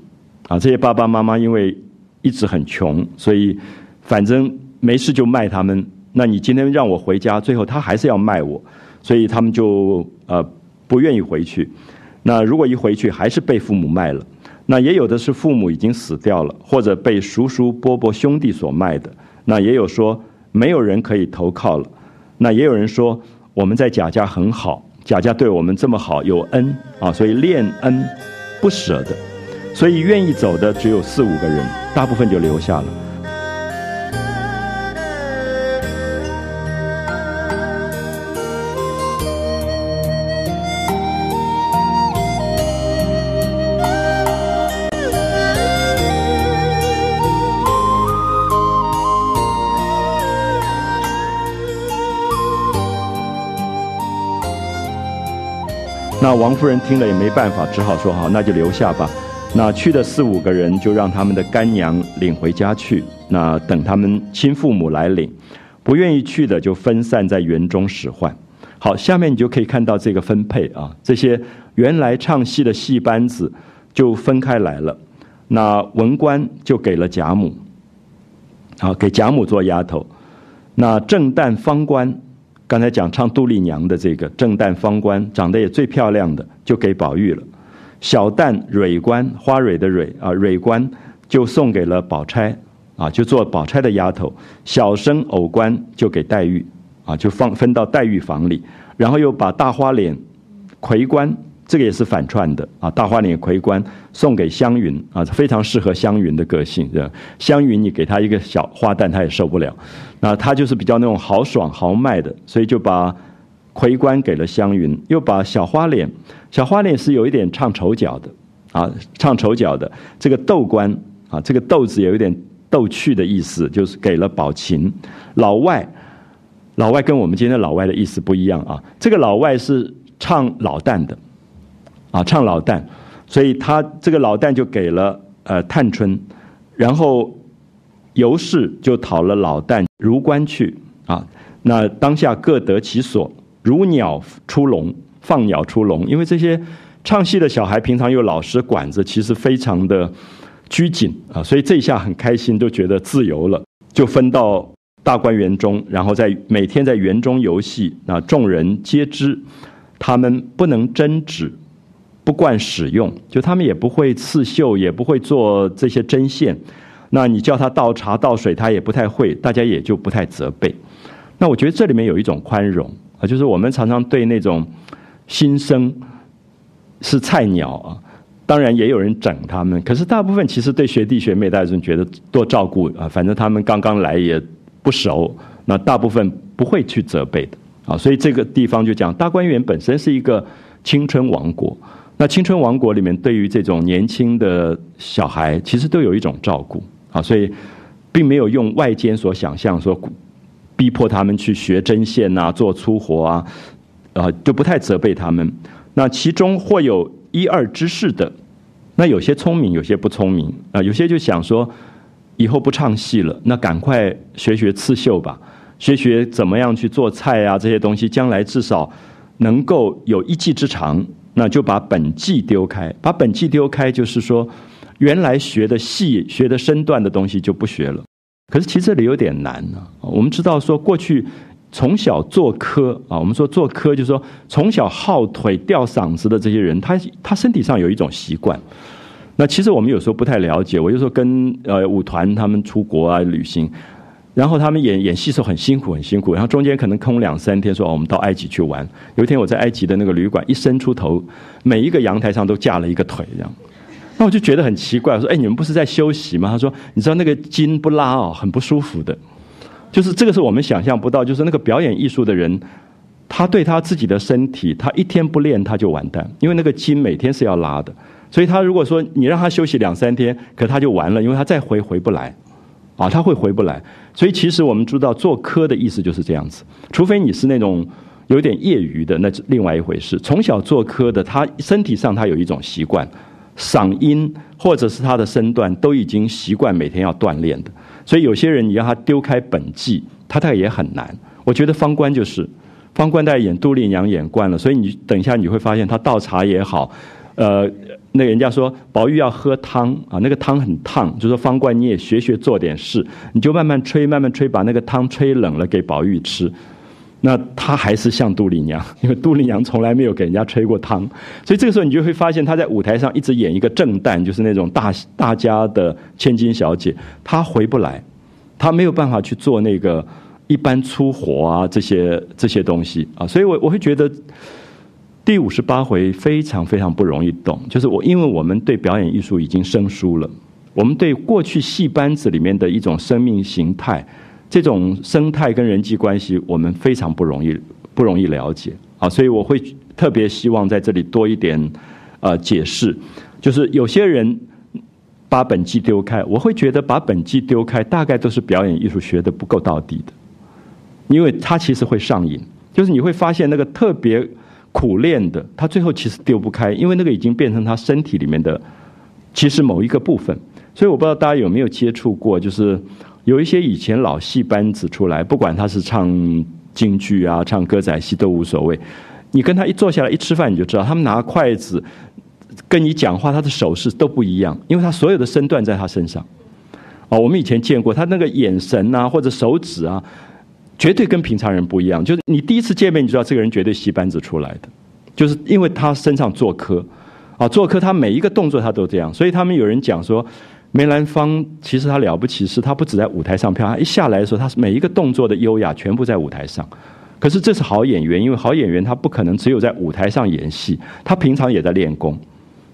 啊。这些爸爸妈妈因为一直很穷，所以反正没事就卖他们。那你今天让我回家，最后他还是要卖我，所以他们就呃不愿意回去。那如果一回去还是被父母卖了，那也有的是父母已经死掉了，或者被叔叔伯伯兄弟所卖的。那也有说没有人可以投靠了。那也有人说我们在贾家很好，贾家对我们这么好，有恩啊，所以恋恩不舍的，所以愿意走的只有四五个人，大部分就留下了。王夫人听了也没办法，只好说好，那就留下吧。那去的四五个人就让他们的干娘领回家去。那等他们亲父母来领，不愿意去的就分散在园中使唤。好，下面你就可以看到这个分配啊，这些原来唱戏的戏班子就分开来了。那文官就给了贾母，好给贾母做丫头。那正旦方官。刚才讲唱杜丽娘的这个正旦方官，长得也最漂亮的，就给宝玉了。小旦蕊官，花蕊的蕊啊，蕊官就送给了宝钗啊，就做宝钗的丫头。小生偶官就给黛玉啊，就放分到黛玉房里。然后又把大花脸魁官，这个也是反串的啊，大花脸魁官送给湘云啊，非常适合湘云的个性。湘云，你给她一个小花旦，她也受不了。那他就是比较那种豪爽豪迈的，所以就把魁冠给了湘云，又把小花脸，小花脸是有一点唱丑角的啊，唱丑角的这个豆官啊，这个豆字有一点逗趣的意思，就是给了宝琴。老外，老外跟我们今天老外的意思不一样啊，这个老外是唱老旦的啊，唱老旦，所以他这个老旦就给了呃探春，然后。尤氏就讨了老旦如官去啊，那当下各得其所，如鸟出笼，放鸟出笼。因为这些唱戏的小孩平常有老师管着，其实非常的拘谨啊，所以这一下很开心，都觉得自由了，就分到大观园中，然后在每天在园中游戏。那众人皆知，他们不能争执，不惯使用，就他们也不会刺绣，也不会做这些针线。那你叫他倒茶倒水，他也不太会，大家也就不太责备。那我觉得这里面有一种宽容啊，就是我们常常对那种新生是菜鸟啊，当然也有人整他们，可是大部分其实对学弟学妹，大家总觉得多照顾啊，反正他们刚刚来也不熟，那大部分不会去责备的啊。所以这个地方就讲大观园本身是一个青春王国。那青春王国里面，对于这种年轻的小孩，其实都有一种照顾。啊，所以并没有用外间所想象说逼迫他们去学针线呐，做粗活啊，啊，就不太责备他们。那其中或有一二知识的，那有些聪明，有些不聪明啊，有些就想说以后不唱戏了，那赶快学学刺绣吧，学学怎么样去做菜啊，这些东西将来至少能够有一技之长。那就把本技丢开，把本技丢开，就是说。原来学的细、学的身段的东西就不学了，可是其实这里有点难呢。我们知道说，过去从小做科啊，我们说做科就是说从小耗腿、吊嗓子的这些人，他他身体上有一种习惯。那其实我们有时候不太了解。我就说跟呃舞团他们出国啊旅行，然后他们演演戏时候很辛苦很辛苦，然后中间可能空两三天，说哦我们到埃及去玩。有一天我在埃及的那个旅馆一伸出头，每一个阳台上都架了一个腿，这样。那我就觉得很奇怪，我说哎你们不是在休息吗？他说你知道那个筋不拉哦，很不舒服的。就是这个是我们想象不到，就是那个表演艺术的人，他对他自己的身体，他一天不练他就完蛋，因为那个筋每天是要拉的。所以他如果说你让他休息两三天，可他就完了，因为他再回回不来，啊，他会回不来。所以其实我们知道做科的意思就是这样子，除非你是那种有点业余的，那另外一回事。从小做科的，他身体上他有一种习惯，嗓音或者是他的身段都已经习惯每天要锻炼的。所以有些人你让他丢开本技，他大概也很难。我觉得方官就是，方官在演杜丽娘演惯了，所以你等一下你会发现他倒茶也好，呃。那人家说宝玉要喝汤啊，那个汤很烫，就说方冠你也学学做点事，你就慢慢吹，慢慢吹，把那个汤吹冷了给宝玉吃。那他还是像杜丽娘，因为杜丽娘从来没有给人家吹过汤，所以这个时候你就会发现他在舞台上一直演一个正旦，就是那种大大家的千金小姐，她回不来，她没有办法去做那个一般粗活啊这些这些东西啊，所以我我会觉得。第五十八回非常非常不容易懂，就是我因为我们对表演艺术已经生疏了，我们对过去戏班子里面的一种生命形态、这种生态跟人际关系，我们非常不容易不容易了解啊，所以我会特别希望在这里多一点呃解释，就是有些人把本纪丢开，我会觉得把本纪丢开，大概都是表演艺术学的不够到底的，因为它其实会上瘾，就是你会发现那个特别。苦练的，他最后其实丢不开，因为那个已经变成他身体里面的，其实某一个部分。所以我不知道大家有没有接触过，就是有一些以前老戏班子出来，不管他是唱京剧啊、唱歌仔戏都无所谓。你跟他一坐下来一吃饭，你就知道他们拿筷子跟你讲话，他的手势都不一样，因为他所有的身段在他身上。哦，我们以前见过他那个眼神啊，或者手指啊。绝对跟平常人不一样，就是你第一次见面，你知道这个人绝对戏班子出来的，就是因为他身上做科，啊，做科他每一个动作他都这样，所以他们有人讲说，梅兰芳其实他了不起，是他不止在舞台上飘，他一下来的时候，他是每一个动作的优雅全部在舞台上。可是这是好演员，因为好演员他不可能只有在舞台上演戏，他平常也在练功，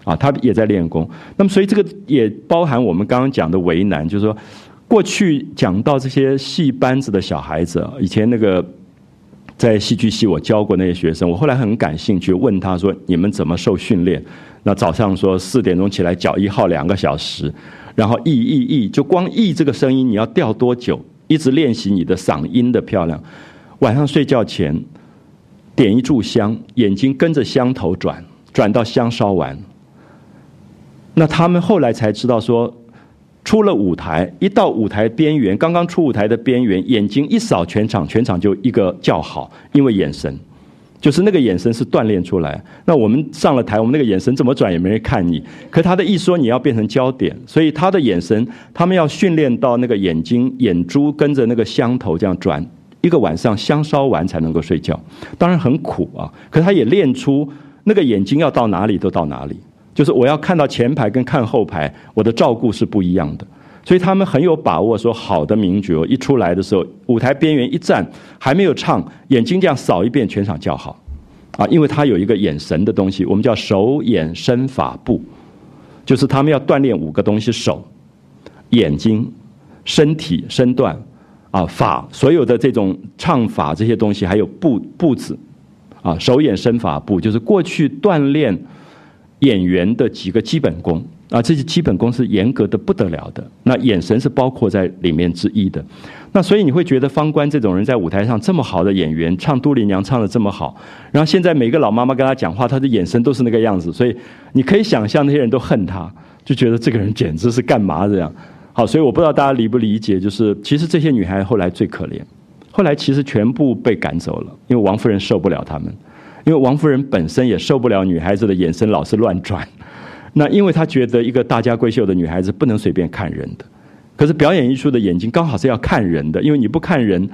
啊，他也在练功。那么所以这个也包含我们刚刚讲的为难，就是说。过去讲到这些戏班子的小孩子，以前那个在戏剧系我教过那些学生，我后来很感兴趣，问他说：“你们怎么受训练？”那早上说四点钟起来脚一号两个小时，然后译译译，就光译这个声音，你要调多久？一直练习你的嗓音的漂亮。晚上睡觉前点一炷香，眼睛跟着香头转，转到香烧完。那他们后来才知道说。出了舞台，一到舞台边缘，刚刚出舞台的边缘，眼睛一扫全场，全场就一个叫好，因为眼神，就是那个眼神是锻炼出来。那我们上了台，我们那个眼神怎么转也没人看你，可他的一说你要变成焦点，所以他的眼神，他们要训练到那个眼睛眼珠跟着那个香头这样转，一个晚上香烧完才能够睡觉，当然很苦啊，可他也练出那个眼睛要到哪里都到哪里。就是我要看到前排跟看后排，我的照顾是不一样的，所以他们很有把握说，好的名角一出来的时候，舞台边缘一站，还没有唱，眼睛这样扫一遍，全场叫好，啊，因为他有一个眼神的东西，我们叫手眼身法步，就是他们要锻炼五个东西：手、眼睛、身体身段，啊，法，所有的这种唱法这些东西，还有步步子，啊，手眼身法步，就是过去锻炼。演员的几个基本功啊，这些基本功是严格的不得了的。那眼神是包括在里面之一的。那所以你会觉得方官这种人在舞台上这么好的演员，唱杜丽娘唱的这么好，然后现在每个老妈妈跟他讲话，他的眼神都是那个样子。所以你可以想象那些人都恨他，就觉得这个人简直是干嘛这样。好，所以我不知道大家理不理解，就是其实这些女孩后来最可怜，后来其实全部被赶走了，因为王夫人受不了他们。因为王夫人本身也受不了女孩子的眼神老是乱转，那因为她觉得一个大家闺秀的女孩子不能随便看人的，可是表演艺术的眼睛刚好是要看人的，因为你不看人，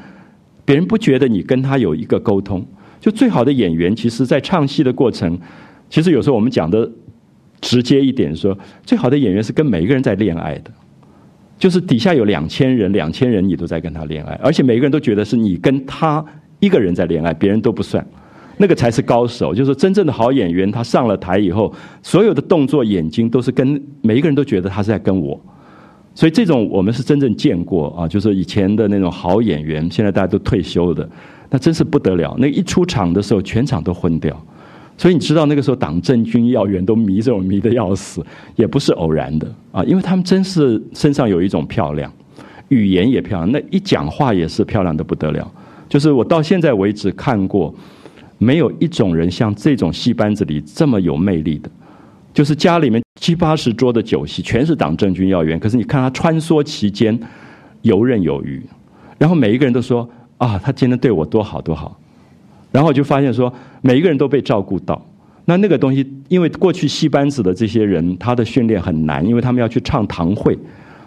别人不觉得你跟他有一个沟通。就最好的演员，其实在唱戏的过程，其实有时候我们讲的直接一点说，最好的演员是跟每一个人在恋爱的，就是底下有两千人，两千人你都在跟他恋爱，而且每个人都觉得是你跟他一个人在恋爱，别人都不算，那个才是高手。就是真正的好演员，他上了台以后，所有的动作、眼睛都是跟每一个人都觉得他是在跟我。所以这种我们是真正见过啊，就是以前的那种好演员，现在大家都退休的，那真是不得了。那一出场的时候，全场都昏掉。所以你知道那个时候党政军要员都迷这种迷的要死，也不是偶然的啊，因为他们真是身上有一种漂亮，语言也漂亮，那一讲话也是漂亮的不得了。就是我到现在为止看过，没有一种人像这种戏班子里这么有魅力的。就是家里面七八十桌的酒席，全是党政军要员。可是你看他穿梭其间，游刃有余。然后每一个人都说：“啊，他今天对我多好多好。”然后我就发现说，每一个人都被照顾到。那那个东西，因为过去戏班子的这些人，他的训练很难，因为他们要去唱堂会。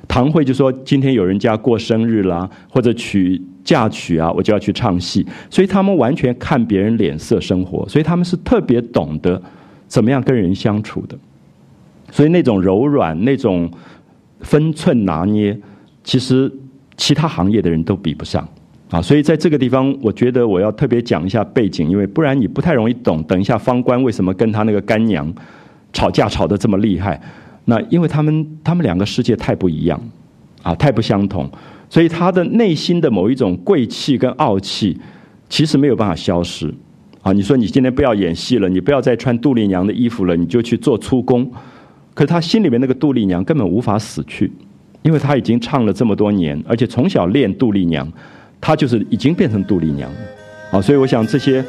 堂会就说今天有人家过生日啦，或者娶嫁娶啊，我就要去唱戏。所以他们完全看别人脸色生活，所以他们是特别懂得。怎么样跟人相处的？所以那种柔软、那种分寸拿捏，其实其他行业的人都比不上啊！所以在这个地方，我觉得我要特别讲一下背景，因为不然你不太容易懂。等一下，方官为什么跟他那个干娘吵架吵得这么厉害？那因为他们他们两个世界太不一样啊，太不相同，所以他的内心的某一种贵气跟傲气，其实没有办法消失。啊，你说你今天不要演戏了，你不要再穿杜丽娘的衣服了，你就去做粗工。可是他心里面那个杜丽娘根本无法死去，因为他已经唱了这么多年，而且从小练杜丽娘，他就是已经变成杜丽娘。啊，所以我想这些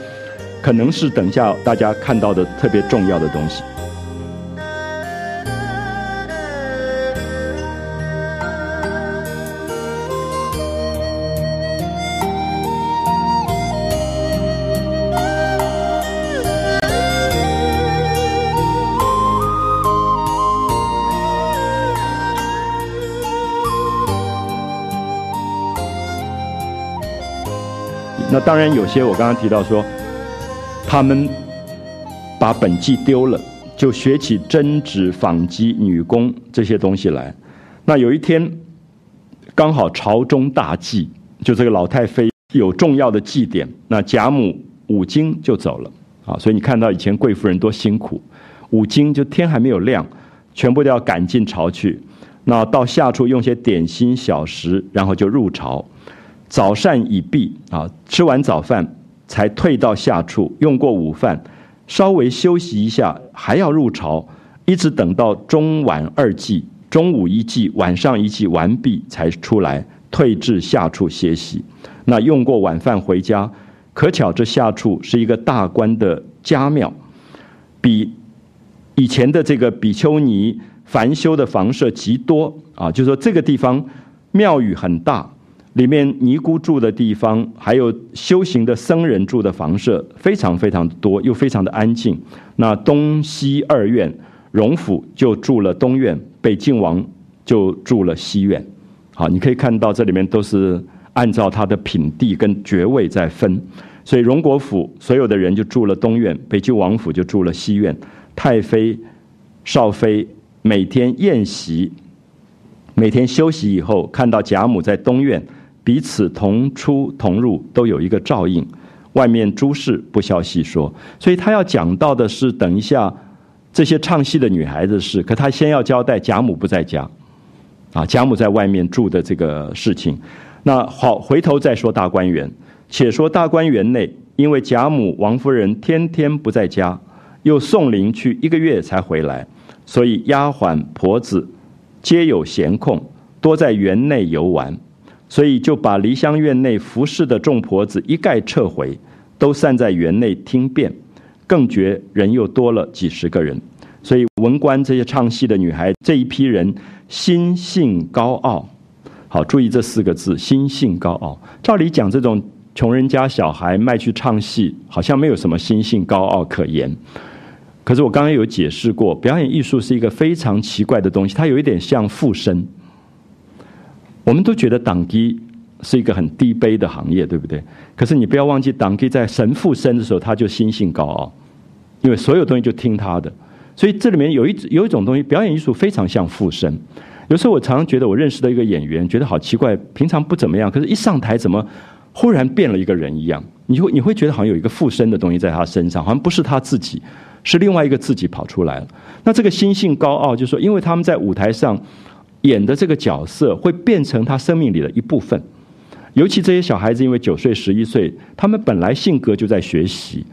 可能是等下大家看到的特别重要的东西。当然，有些我刚刚提到说，他们把本纪丢了，就学起针指、纺机、女工这些东西来。那有一天，刚好朝中大祭，就这个老太妃有重要的祭典，那贾母五经就走了啊。所以你看到以前贵夫人多辛苦，五经就天还没有亮，全部都要赶进朝去。那到下处用些点心小食，然后就入朝。早膳已毕啊，吃完早饭才退到下处，用过午饭，稍微休息一下，还要入朝，一直等到中晚二祭，中午一祭，晚上一祭完毕才出来，退至下处歇息。那用过晚饭回家，可巧这下处是一个大官的家庙，比以前的这个比丘尼凡修的房舍极多啊，就说这个地方庙宇很大。里面尼姑住的地方，还有修行的僧人住的房舍，非常非常多，又非常的安静。那东西二院，荣府就住了东院，北静王就住了西院。好，你可以看到这里面都是按照他的品地跟爵位在分。所以荣国府所有的人就住了东院，北静王府就住了西院。太妃、少妃每天宴席，每天休息以后，看到贾母在东院。彼此同出同入，都有一个照应。外面诸事不消细说，所以他要讲到的是等一下这些唱戏的女孩子事。可他先要交代贾母不在家，啊，贾母在外面住的这个事情。那好，回头再说大观园。且说大观园内，因为贾母、王夫人天天不在家，又送灵去一个月才回来，所以丫鬟婆子皆有闲空，多在园内游玩。所以就把梨香院内服侍的众婆子一概撤回，都散在园内听辩，更觉人又多了几十个人。所以文官这些唱戏的女孩这一批人心性高傲，好注意这四个字：心性高傲。照理讲，这种穷人家小孩卖去唱戏，好像没有什么心性高傲可言。可是我刚刚有解释过，表演艺术是一个非常奇怪的东西，它有一点像附身。我们都觉得党基是一个很低卑的行业，对不对？可是你不要忘记，党基在神附身的时候，他就心性高傲，因为所有东西就听他的。所以这里面有一有一种东西，表演艺术非常像附身。有时候我常常觉得我认识的一个演员，觉得好奇怪，平常不怎么样，可是一上台怎么忽然变了一个人一样？你会你会觉得好像有一个附身的东西在他身上，好像不是他自己，是另外一个自己跑出来了。那这个心性高傲，就是说，因为他们在舞台上演的这个角色会变成他生命里的一部分。尤其这些小孩子，因为九岁、十一岁，他们本来性格就在学习，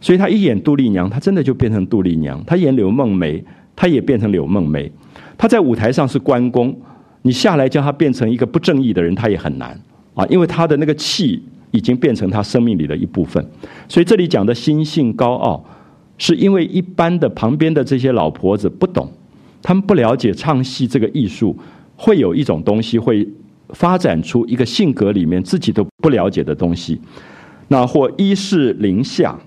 所以他一演杜丽娘，他真的就变成杜丽娘；他演柳梦梅，他也变成柳梦梅。他在舞台上是关公，你下来叫他变成一个不正义的人，他也很难啊，因为他的那个气已经变成他生命里的一部分。所以这里讲的心性高傲，是因为一般的旁边的这些老婆子不懂，他们不了解唱戏这个艺术，会有一种东西会发展出一个性格里面自己都不了解的东西。那或一是零下，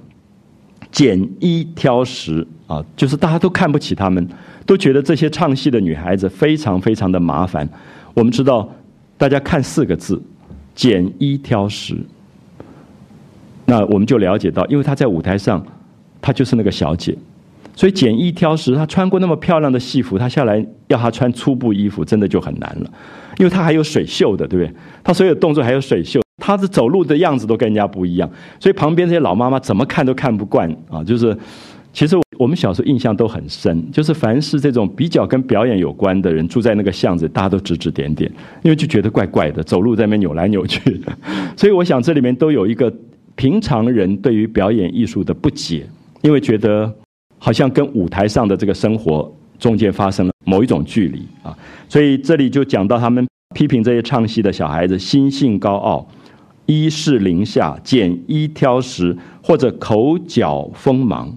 减一挑十啊，就是大家都看不起他们。都觉得这些唱戏的女孩子非常非常的麻烦。我们知道，大家看四个字，减一挑十。那我们就了解到，因为她在舞台上，她就是那个小姐，所以简一挑十，她穿过那么漂亮的戏服，她下来要她穿粗布衣服，真的就很难了。因为她还有水袖的，对不对？她所有动作还有水袖，她的走路的样子都跟人家不一样，所以旁边这些老妈妈怎么看都看不惯啊！就是。其实我们小时候印象都很深，就是凡是这种比较跟表演有关的人，住在那个巷子，大家都指指点点，因为就觉得怪怪的，走路在那边扭来扭去的。所以我想这里面都有一个平常人对于表演艺术的不解，因为觉得好像跟舞台上的这个生活中间发生了某一种距离啊。所以这里就讲到他们批评这些唱戏的小孩子心性高傲，一是零下，拣一挑十，或者口角锋芒。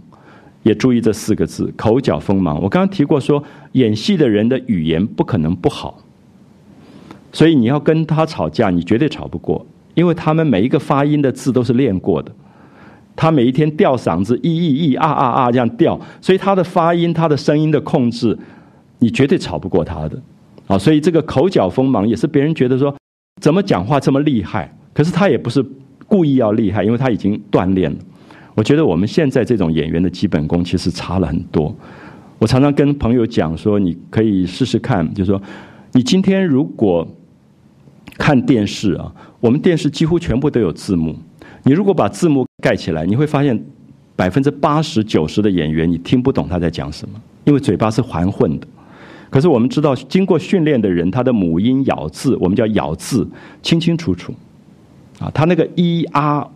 也注意这四个字，口角锋芒。我刚刚提过，说演戏的人的语言不可能不好，所以你要跟他吵架，你绝对吵不过，因为他们每一个发音的字都是练过的，他每一天吊嗓子，咿咿咿啊啊啊这样吊，所以他的发音，他的声音的控制，你绝对吵不过他的。啊，所以这个口角锋芒也是别人觉得说，怎么讲话这么厉害？可是他也不是故意要厉害，因为他已经锻炼了。我觉得我们现在这种演员的基本功其实差了很多。我常常跟朋友讲说，你可以试试看，就说，你今天如果看电视啊，我们电视几乎全部都有字幕。你如果把字幕盖起来，你会发现百分之八十九十的演员你听不懂他在讲什么，因为嘴巴是含混的。可是我们知道，经过训练的人，他的母音咬字，我们叫咬字，清清楚楚。啊，他那个一啊。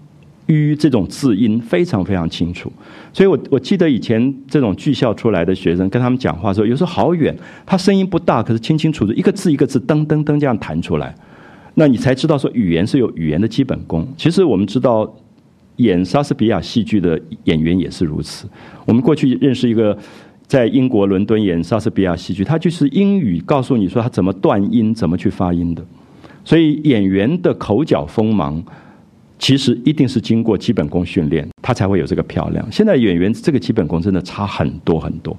于这种字音非常非常清楚，所以我我记得以前这种剧校出来的学生跟他们讲话的时候，有时候好远，他声音不大，可是清清楚楚，一个字一个字噔噔噔这样弹出来，那你才知道说语言是有语言的基本功。其实我们知道演莎士比亚戏剧的演员也是如此。我们过去认识一个在英国伦敦演莎士比亚戏剧，他就是英语告诉你说他怎么断音，怎么去发音的。所以演员的口角锋芒。其实一定是经过基本功训练，他才会有这个漂亮。现在演员这个基本功真的差很多很多，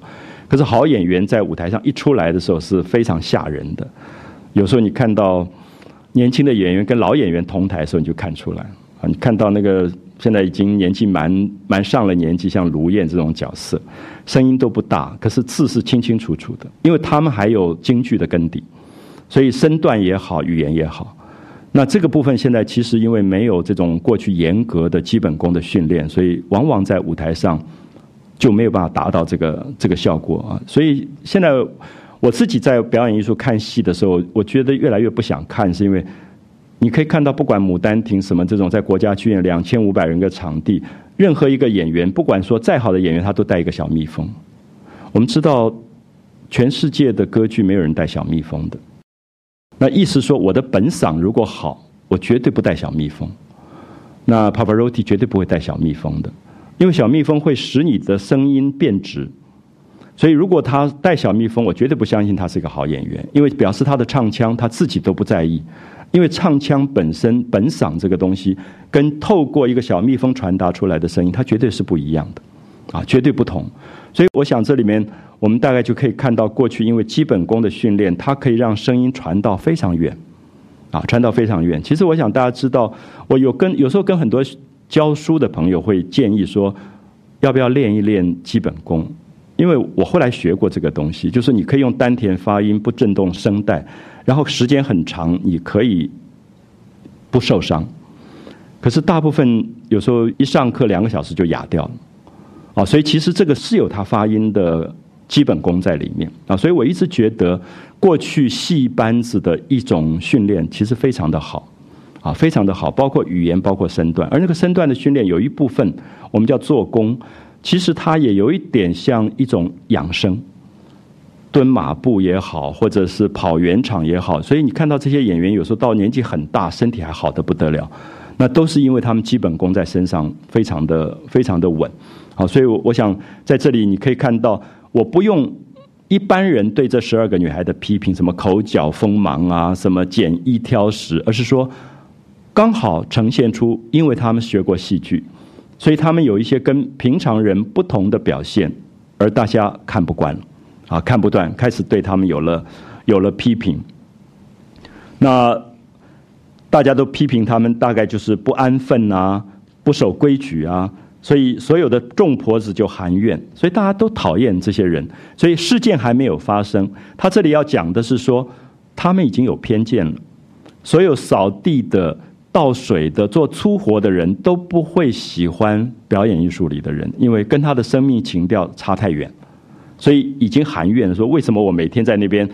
可是好演员在舞台上一出来的时候是非常吓人的。有时候你看到年轻的演员跟老演员同台的时候，你就看出来啊。你看到那个现在已经年纪蛮蛮上了年纪，像卢燕这种角色，声音都不大，可是字是清清楚楚的，因为他们还有京剧的根底，所以身段也好，语言也好。那这个部分现在其实因为没有这种过去严格的基本功的训练，所以往往在舞台上就没有办法达到这个这个效果啊。所以现在我自己在表演艺术看戏的时候，我觉得越来越不想看，是因为你可以看到，不管《牡丹亭》什么这种在国家剧院两千五百人的场地，任何一个演员，不管说再好的演员，他都带一个小蜜蜂。我们知道，全世界的歌剧没有人带小蜜蜂的。那意思说，我的本嗓如果好，我绝对不带小蜜蜂。那 Pavarotti 绝对不会带小蜜蜂的，因为小蜜蜂会使你的声音变直。所以如果他带小蜜蜂，我绝对不相信他是一个好演员，因为表示他的唱腔他自己都不在意。因为唱腔本身本嗓这个东西，跟透过一个小蜜蜂传达出来的声音，它绝对是不一样的，啊，绝对不同。所以我想这里面。我们大概就可以看到，过去因为基本功的训练，它可以让声音传到非常远，啊，传到非常远。其实我想大家知道，我有跟有时候跟很多教书的朋友会建议说，要不要练一练基本功？因为我后来学过这个东西，就是你可以用丹田发音不震动声带，然后时间很长，你可以不受伤。可是大部分有时候一上课两个小时就哑掉了，啊，所以其实这个是有它发音的基本功在里面。啊，所以我一直觉得过去戏班子的一种训练其实非常的好，啊，非常的好，包括语言，包括身段，而那个身段的训练有一部分我们叫做功，其实它也有一点像一种养生，蹲马步也好，或者是跑圆场也好，所以你看到这些演员有时候到年纪很大，身体还好的不得了。那都是因为他们基本功在身上非常的非常的稳，好，所以我我想在这里你可以看到，我不用一般人对这十二个女孩的批评，什么口角锋芒啊，什么简易挑食，而是说刚好呈现出，因为他们学过戏剧，所以他们有一些跟平常人不同的表现，而大家看不惯，啊，看不断，开始对他们有了有了批评，那。大家都批评他们，大概就是不安分啊，不守规矩啊，所以所有的众婆子就含怨，所以大家都讨厌这些人。所以事件还没有发生，他这里要讲的是说，他们已经有偏见了。所有扫地的、倒水的、做粗活的人都不会喜欢表演艺术里的人，因为跟他的生命情调差太远，所以已经含怨说：为什么我每天在那边？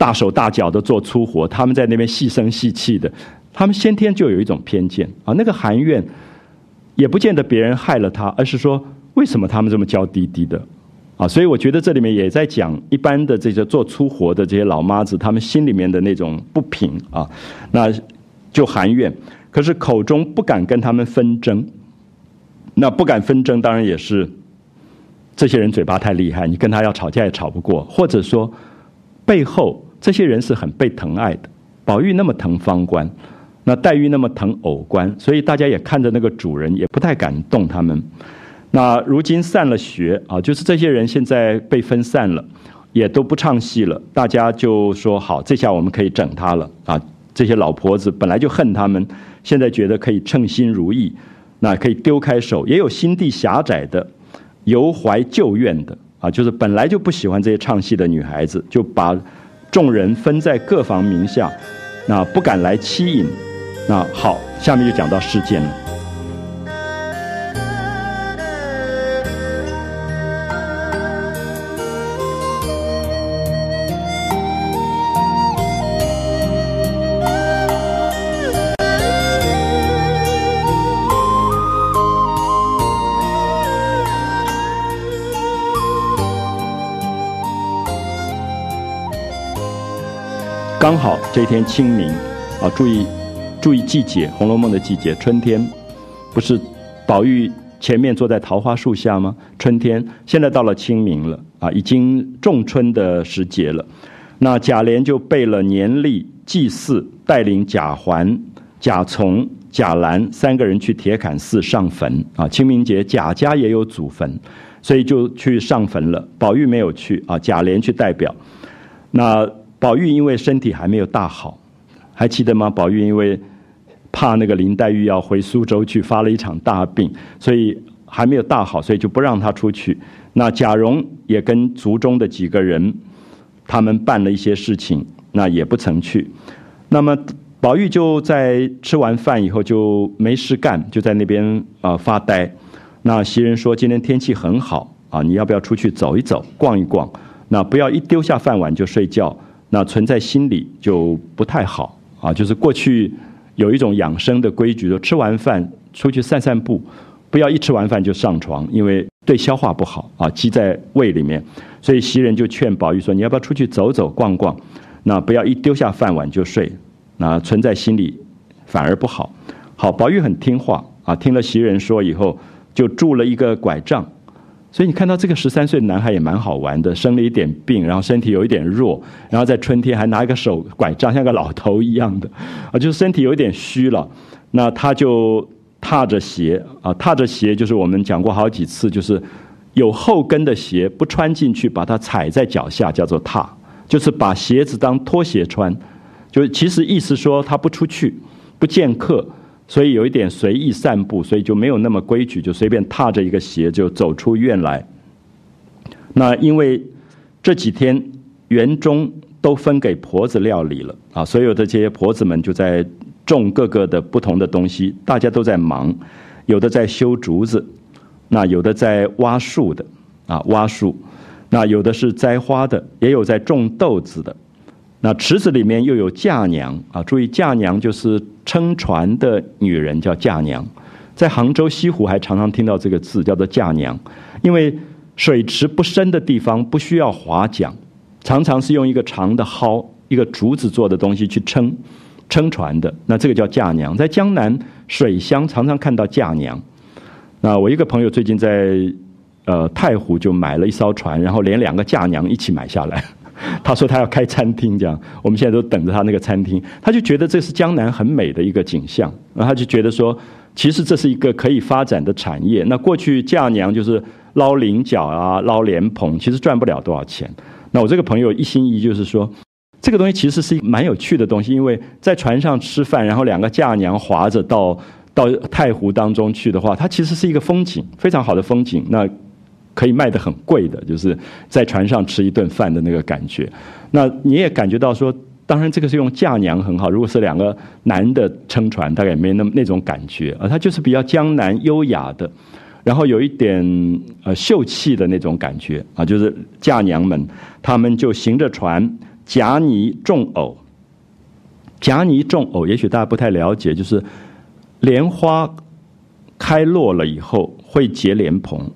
大手大脚的做粗活，他们在那边细声细气的，他们先天就有一种偏见啊。那个含怨，也不见得别人害了他，而是说为什么他们这么娇滴滴的啊？所以我觉得这里面也在讲一般的这些做粗活的这些老妈子，他们心里面的那种不平啊，那就含怨，可是口中不敢跟他们纷争，那不敢纷争，当然也是这些人嘴巴太厉害，你跟他要吵架也吵不过，或者说背后。这些人是很被疼爱的，宝玉那么疼方官，那黛玉那么疼偶官，所以大家也看着那个主人，也不太敢动他们。那如今散了学啊，就是这些人现在被分散了，也都不唱戏了，大家就说好，这下我们可以整他了啊！这些老婆子本来就恨他们，现在觉得可以称心如意，那可以丢开手，也有心地狭窄的，犹怀旧怨的啊，就是本来就不喜欢这些唱戏的女孩子，就把。众人分在各房名下，那不敢来欺引。那好，下面就讲到事件了。这一天清明，啊，注意，注意季节，《红楼梦》的季节，春天，不是宝玉前面坐在桃花树下吗？春天，现在到了清明了，啊，已经仲春的时节了。那贾琏就备了年历祭祀，带领贾环、贾从、贾兰三个人去铁槛寺上坟。啊，清明节贾家也有祖坟，所以就去上坟了。宝玉没有去，啊，贾琏去代表。那。宝玉因为身体还没有大好，还记得吗？宝玉因为怕那个林黛玉要回苏州去，发了一场大病，所以还没有大好，所以就不让他出去。那贾蓉也跟族中的几个人，他们办了一些事情，那也不曾去。那么宝玉就在吃完饭以后就没事干，就在那边啊发呆。那袭人说：“今天天气很好啊，你要不要出去走一走，逛一逛？那不要一丢下饭碗就睡觉。”那存在心里就不太好啊，就是过去有一种养生的规矩，就吃完饭出去散散步，不要一吃完饭就上床，因为对消化不好啊，积在胃里面。所以袭人就劝宝玉说：“你要不要出去走走逛逛？那不要一丢下饭碗就睡，那存在心里反而不好。”好，宝玉很听话啊，听了袭人说以后，就拄了一个拐杖。所以你看到这个十三岁男孩也蛮好玩的，生了一点病，然后身体有一点弱，然后在春天还拿一个手拐杖，像个老头一样的，啊，就是身体有一点虚了。那他就踏着鞋啊，踏着鞋就是我们讲过好几次，就是有后跟的鞋不穿进去，把它踩在脚下叫做踏，就是把鞋子当拖鞋穿，就其实意思说他不出去，不见客。所以有一点随意散步，所以就没有那么规矩，就随便踏着一个鞋就走出院来。那因为这几天园中都分给婆子料理了啊，所有的这些婆子们就在种各个的不同的东西，大家都在忙，有的在修竹子，那有的在挖树的啊，挖树，那有的是栽花的，也有在种豆子的。那池子里面又有嫁娘啊，注意嫁娘就是撑船的女人，叫嫁娘。在杭州西湖还常常听到这个字，叫做嫁娘，因为水池不深的地方不需要划桨，常常是用一个长的蒿、一个竹子做的东西去撑撑船的。那这个叫嫁娘，在江南水乡常常看到嫁娘。那我一个朋友最近在呃太湖就买了一艘船，然后连两个嫁娘一起买下来。他说他要开餐厅，这样我们现在都等着他那个餐厅。他就觉得这是江南很美的一个景象，然后他就觉得说，其实这是一个可以发展的产业。那过去嫁娘就是捞菱角啊、捞莲蓬，其实赚不了多少钱。那我这个朋友一心一意就是说，这个东西其实是一蛮有趣的东西，因为在船上吃饭，然后两个嫁娘划着到到太湖当中去的话，它其实是一个风景，非常好的风景。那。可以卖的很贵的，就是在船上吃一顿饭的那个感觉。那你也感觉到说，当然这个是用嫁娘很好。如果是两个男的撑船，大概也没那么那种感觉啊。它就是比较江南优雅的，然后有一点呃秀气的那种感觉啊。就是嫁娘们，他们就行着船，夹泥种藕。夹泥种藕，也许大家不太了解，就是莲花开落了以后会结莲蓬。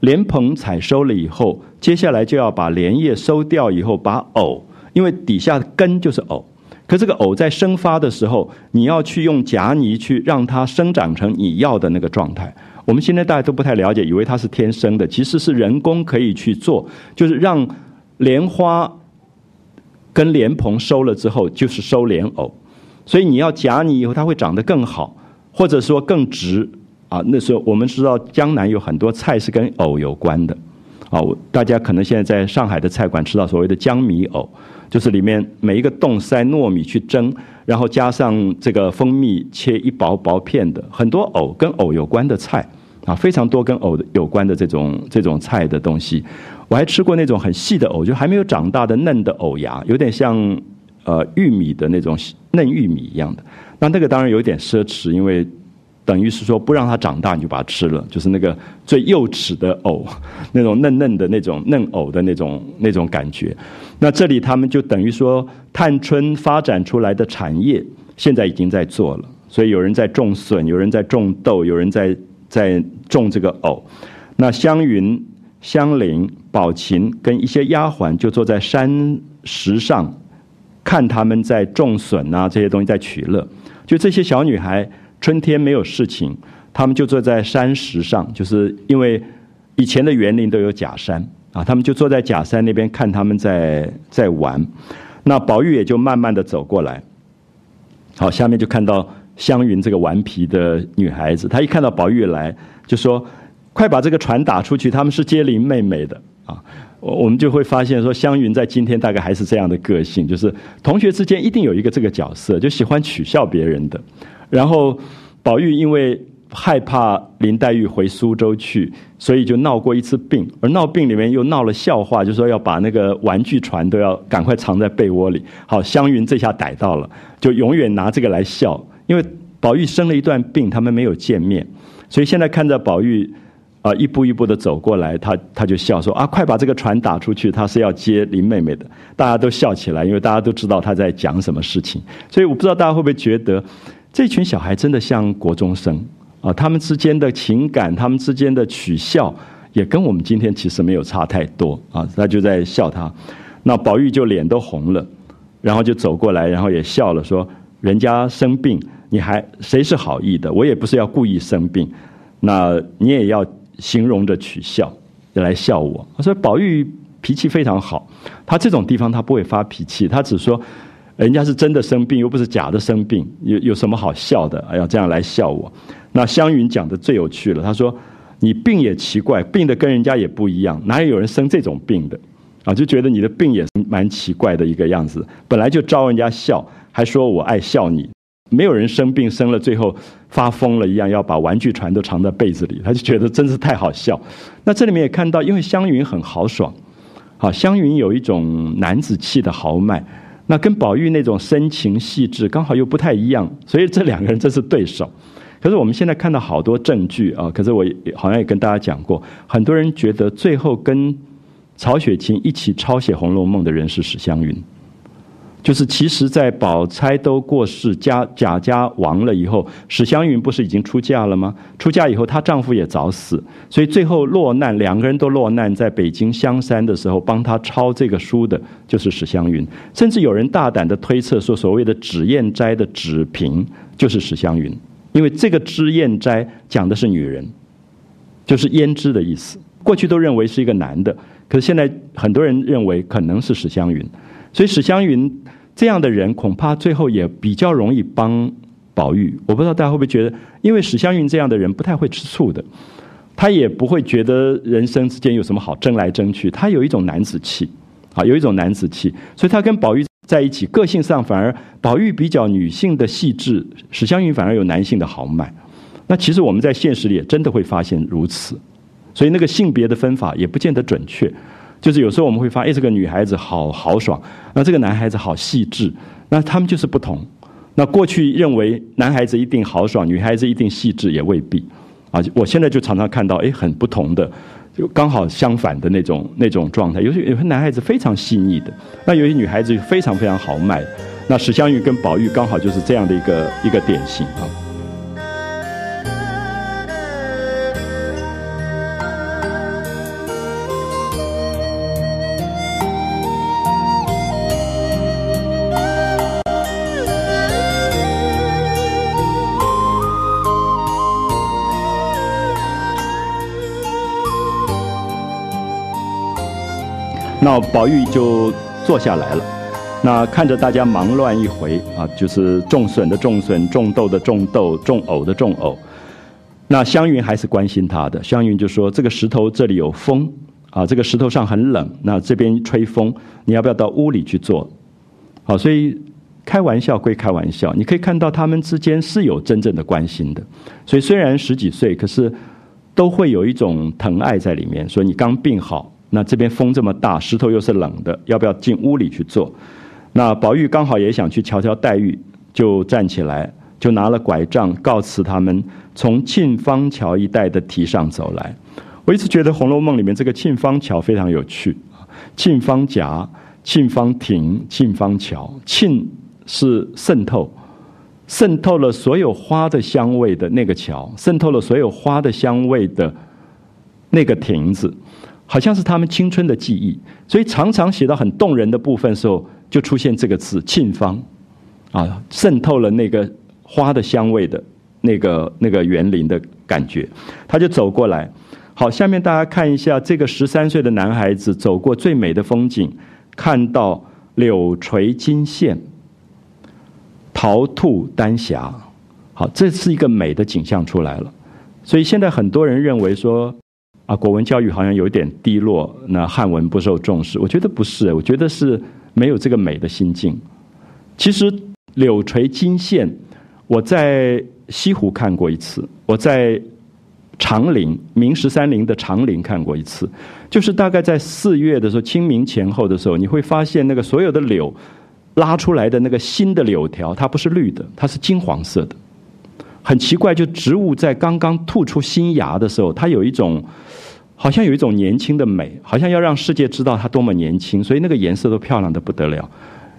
莲蓬采收了以后，接下来就要把莲叶收掉，以后把藕，因为底下根就是藕，可这个藕在生发的时候，你要去用夹泥去让它生长成你要的那个状态。我们现在大家都不太了解，以为它是天生的，其实是人工可以去做，就是让莲花跟莲蓬收了之后，就是收莲藕，所以你要夹泥以后，它会长得更好，或者说更直。啊，那时候我们知道江南有很多菜是跟藕有关的，啊，大家可能现在在上海的菜馆吃到所谓的江米藕，就是里面每一个洞塞糯米去蒸，然后加上这个蜂蜜切一薄薄片的，很多藕跟藕有关的菜，啊，非常多跟藕有关的这种这种菜的东西。我还吃过那种很细的藕，就还没有长大的嫩的藕芽，有点像呃玉米的那种嫩玉米一样的。那那个当然有点奢侈，因为。等于是说不让它长大，你就把它吃了，就是那个最幼齿的藕，那种嫩嫩的那种嫩藕的那种那种感觉。那这里他们就等于说，探春发展出来的产业，现在已经在做了。所以有人在种笋，有人在种豆，有人在在种这个藕。那湘云、香菱、宝琴跟一些丫鬟就坐在山石上，看他们在种笋啊这些东西在取乐。就这些小女孩。春天没有事情，他们就坐在山石上，就是因为以前的园林都有假山啊，他们就坐在假山那边看他们在在玩。那宝玉也就慢慢的走过来，好，下面就看到湘云这个顽皮的女孩子，她一看到宝玉来，就说：“快把这个船打出去，他们是接林妹妹的啊。”我我们就会发现说，湘云在今天大概还是这样的个性，就是同学之间一定有一个这个角色，就喜欢取笑别人的。然后，宝玉因为害怕林黛玉回苏州去，所以就闹过一次病。而闹病里面又闹了笑话，就说要把那个玩具船都要赶快藏在被窝里。好，湘云这下逮到了，就永远拿这个来笑。因为宝玉生了一段病，他们没有见面，所以现在看着宝玉啊一步一步的走过来，他他就笑说：“啊，快把这个船打出去！”他是要接林妹妹的。大家都笑起来，因为大家都知道他在讲什么事情。所以我不知道大家会不会觉得。这群小孩真的像国中生啊，他们之间的情感，他们之间的取笑，也跟我们今天其实没有差太多啊。他就在笑他，那宝玉就脸都红了，然后就走过来，然后也笑了，说：“人家生病，你还谁是好意的？我也不是要故意生病，那你也要形容着取笑，来笑我。”所以宝玉脾气非常好，他这种地方他不会发脾气，他只说。人家是真的生病，又不是假的生病，有有什么好笑的？哎呀，这样来笑我。那湘云讲的最有趣了，他说：“你病也奇怪，病的跟人家也不一样，哪有人生这种病的？啊，就觉得你的病也蛮奇怪的一个样子。本来就招人家笑，还说我爱笑你，没有人生病生了最后发疯了一样，要把玩具船都藏在被子里，他就觉得真是太好笑。那这里面也看到，因为湘云很豪爽，好，湘云有一种男子气的豪迈，那跟宝玉那种深情细致刚好又不太一样，所以这两个人这是对手。可是我们现在看到好多证据啊，可是我好像也跟大家讲过，很多人觉得最后跟曹雪芹一起抄写《红楼梦》的人是史湘云。就是其实，在宝钗都过世、家贾家亡了以后，史湘云不是已经出嫁了吗？出嫁以后，她丈夫也早死，所以最后落难，两个人都落难在北京香山的时候，帮她抄这个书的就是史湘云。甚至有人大胆的推测说，所谓的脂砚斋的脂瓶就是史湘云，因为这个脂砚斋讲的是女人，就是胭脂的意思。过去都认为是一个男的，可是现在很多人认为可能是史湘云。所以史湘云这样的人，恐怕最后也比较容易帮宝玉。我不知道大家会不会觉得，因为史湘云这样的人不太会吃醋的，他也不会觉得人生之间有什么好争来争去。他有一种男子气，啊，有一种男子气，所以他跟宝玉在一起，个性上反而宝玉比较女性的细致，史湘云反而有男性的豪迈。那其实我们在现实里也真的会发现如此，所以那个性别的分法也不见得准确。就是有时候我们会发现，哎，这个女孩子好豪爽，那这个男孩子好细致，那他们就是不同。那过去认为男孩子一定豪爽，女孩子一定细致，也未必。啊，我现在就常常看到，哎，很不同的，就刚好相反的那种那种状态。有些有些男孩子非常细腻的，那有些女孩子非常非常豪迈。那史湘云跟宝玉刚好就是这样的一个一个典型啊。那宝玉就坐下来了，那看着大家忙乱一回啊，就是种笋的种笋，种豆的种豆，种藕的种藕。那湘云还是关心他的，湘云就说：“这个石头这里有风啊，这个石头上很冷，那这边吹风，你要不要到屋里去坐？”好，所以开玩笑归开玩笑，你可以看到他们之间是有真正的关心的。所以虽然十几岁，可是都会有一种疼爱在里面。说你刚病好。那这边风这么大，石头又是冷的，要不要进屋里去坐？那宝玉刚好也想去瞧瞧黛玉，就站起来，就拿了拐杖告辞他们，从沁芳桥一带的堤上走来。我一直觉得《红楼梦》里面这个沁芳桥非常有趣，沁芳夹、沁芳亭、沁芳桥，沁是渗透，渗透了所有花的香味的那个桥，渗透了所有花的香味的那个亭子。好像是他们青春的记忆，所以常常写到很动人的部分时候，就出现这个字“沁芳”，啊，渗透了那个花的香味的那个那个园林的感觉。他就走过来，好，下面大家看一下这个十三岁的男孩子走过最美的风景，看到柳垂金线，桃吐丹霞，好，这是一个美的景象出来了。所以现在很多人认为说。啊，国文教育好像有点低落，那汉文不受重视。我觉得不是，我觉得是没有这个美的心境。其实柳垂金线，我在西湖看过一次，我在长陵明十三陵的长陵看过一次，就是大概在四月的时候，清明前后的时候，你会发现那个所有的柳拉出来的那个新的柳条，它不是绿的，它是金黄色的。很奇怪，就植物在刚刚吐出新芽的时候，它有一种。好像有一种年轻的美，好像要让世界知道它多么年轻，所以那个颜色都漂亮的不得了，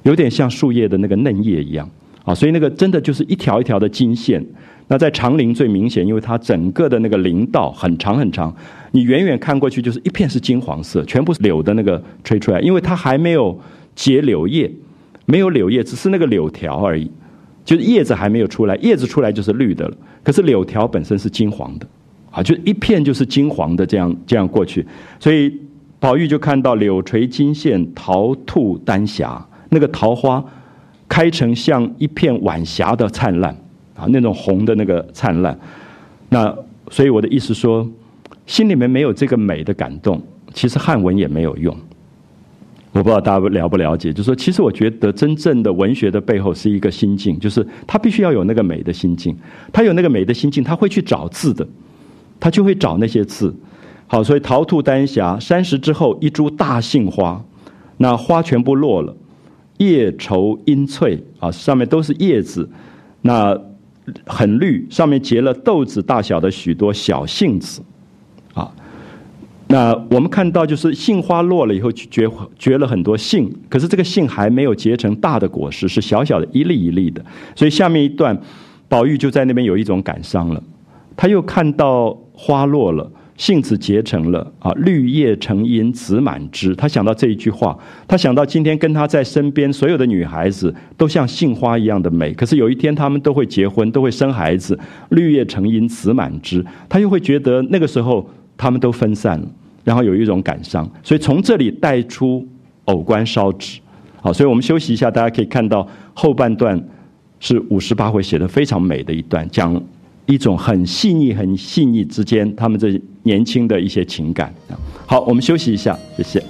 有点像树叶的那个嫩叶一样啊。所以那个真的就是一条一条的金线。那在长林最明显，因为它整个的那个林道很长很长，你远远看过去就是一片是金黄色，全部是柳的那个吹出来，因为它还没有结柳叶，没有柳叶，只是那个柳条而已，就是叶子还没有出来，叶子出来就是绿的了，可是柳条本身是金黄的。啊，就一片就是金黄的，这样这样过去，所以宝玉就看到柳垂金线，桃吐丹霞，那个桃花开成像一片晚霞的灿烂啊，那种红的那个灿烂。那所以我的意思说，心里面没有这个美的感动，其实汉文也没有用。我不知道大家了不了解，就是说，其实我觉得真正的文学的背后是一个心境，就是他必须要有那个美的心境，他有那个美的心境，他会去找字的，他就会找那些字。好，所以桃兔丹霞，山石之后一株大杏花，那花全部落了，叶稠阴翠啊，上面都是叶子，那很绿，上面结了豆子大小的许多小杏子。啊那我们看到，就是杏花落了以后，结结了很多杏，可是这个杏还没有结成大的果实，是小小的一粒一粒的。所以下面一段，宝玉就在那边有一种感伤了。他又看到花落了，杏子结成了啊，绿叶成荫，子满枝。他想到这一句话，他想到今天跟他在身边所有的女孩子都像杏花一样的美，可是有一天他们都会结婚，都会生孩子，绿叶成荫，子满枝。他又会觉得那个时候他们都分散了。然后有一种感伤，所以从这里带出偶观烧纸，好，所以我们休息一下，大家可以看到后半段是五十八回写的非常美的一段，讲一种很细腻、很细腻之间他们这年轻的一些情感。好，我们休息一下，谢谢。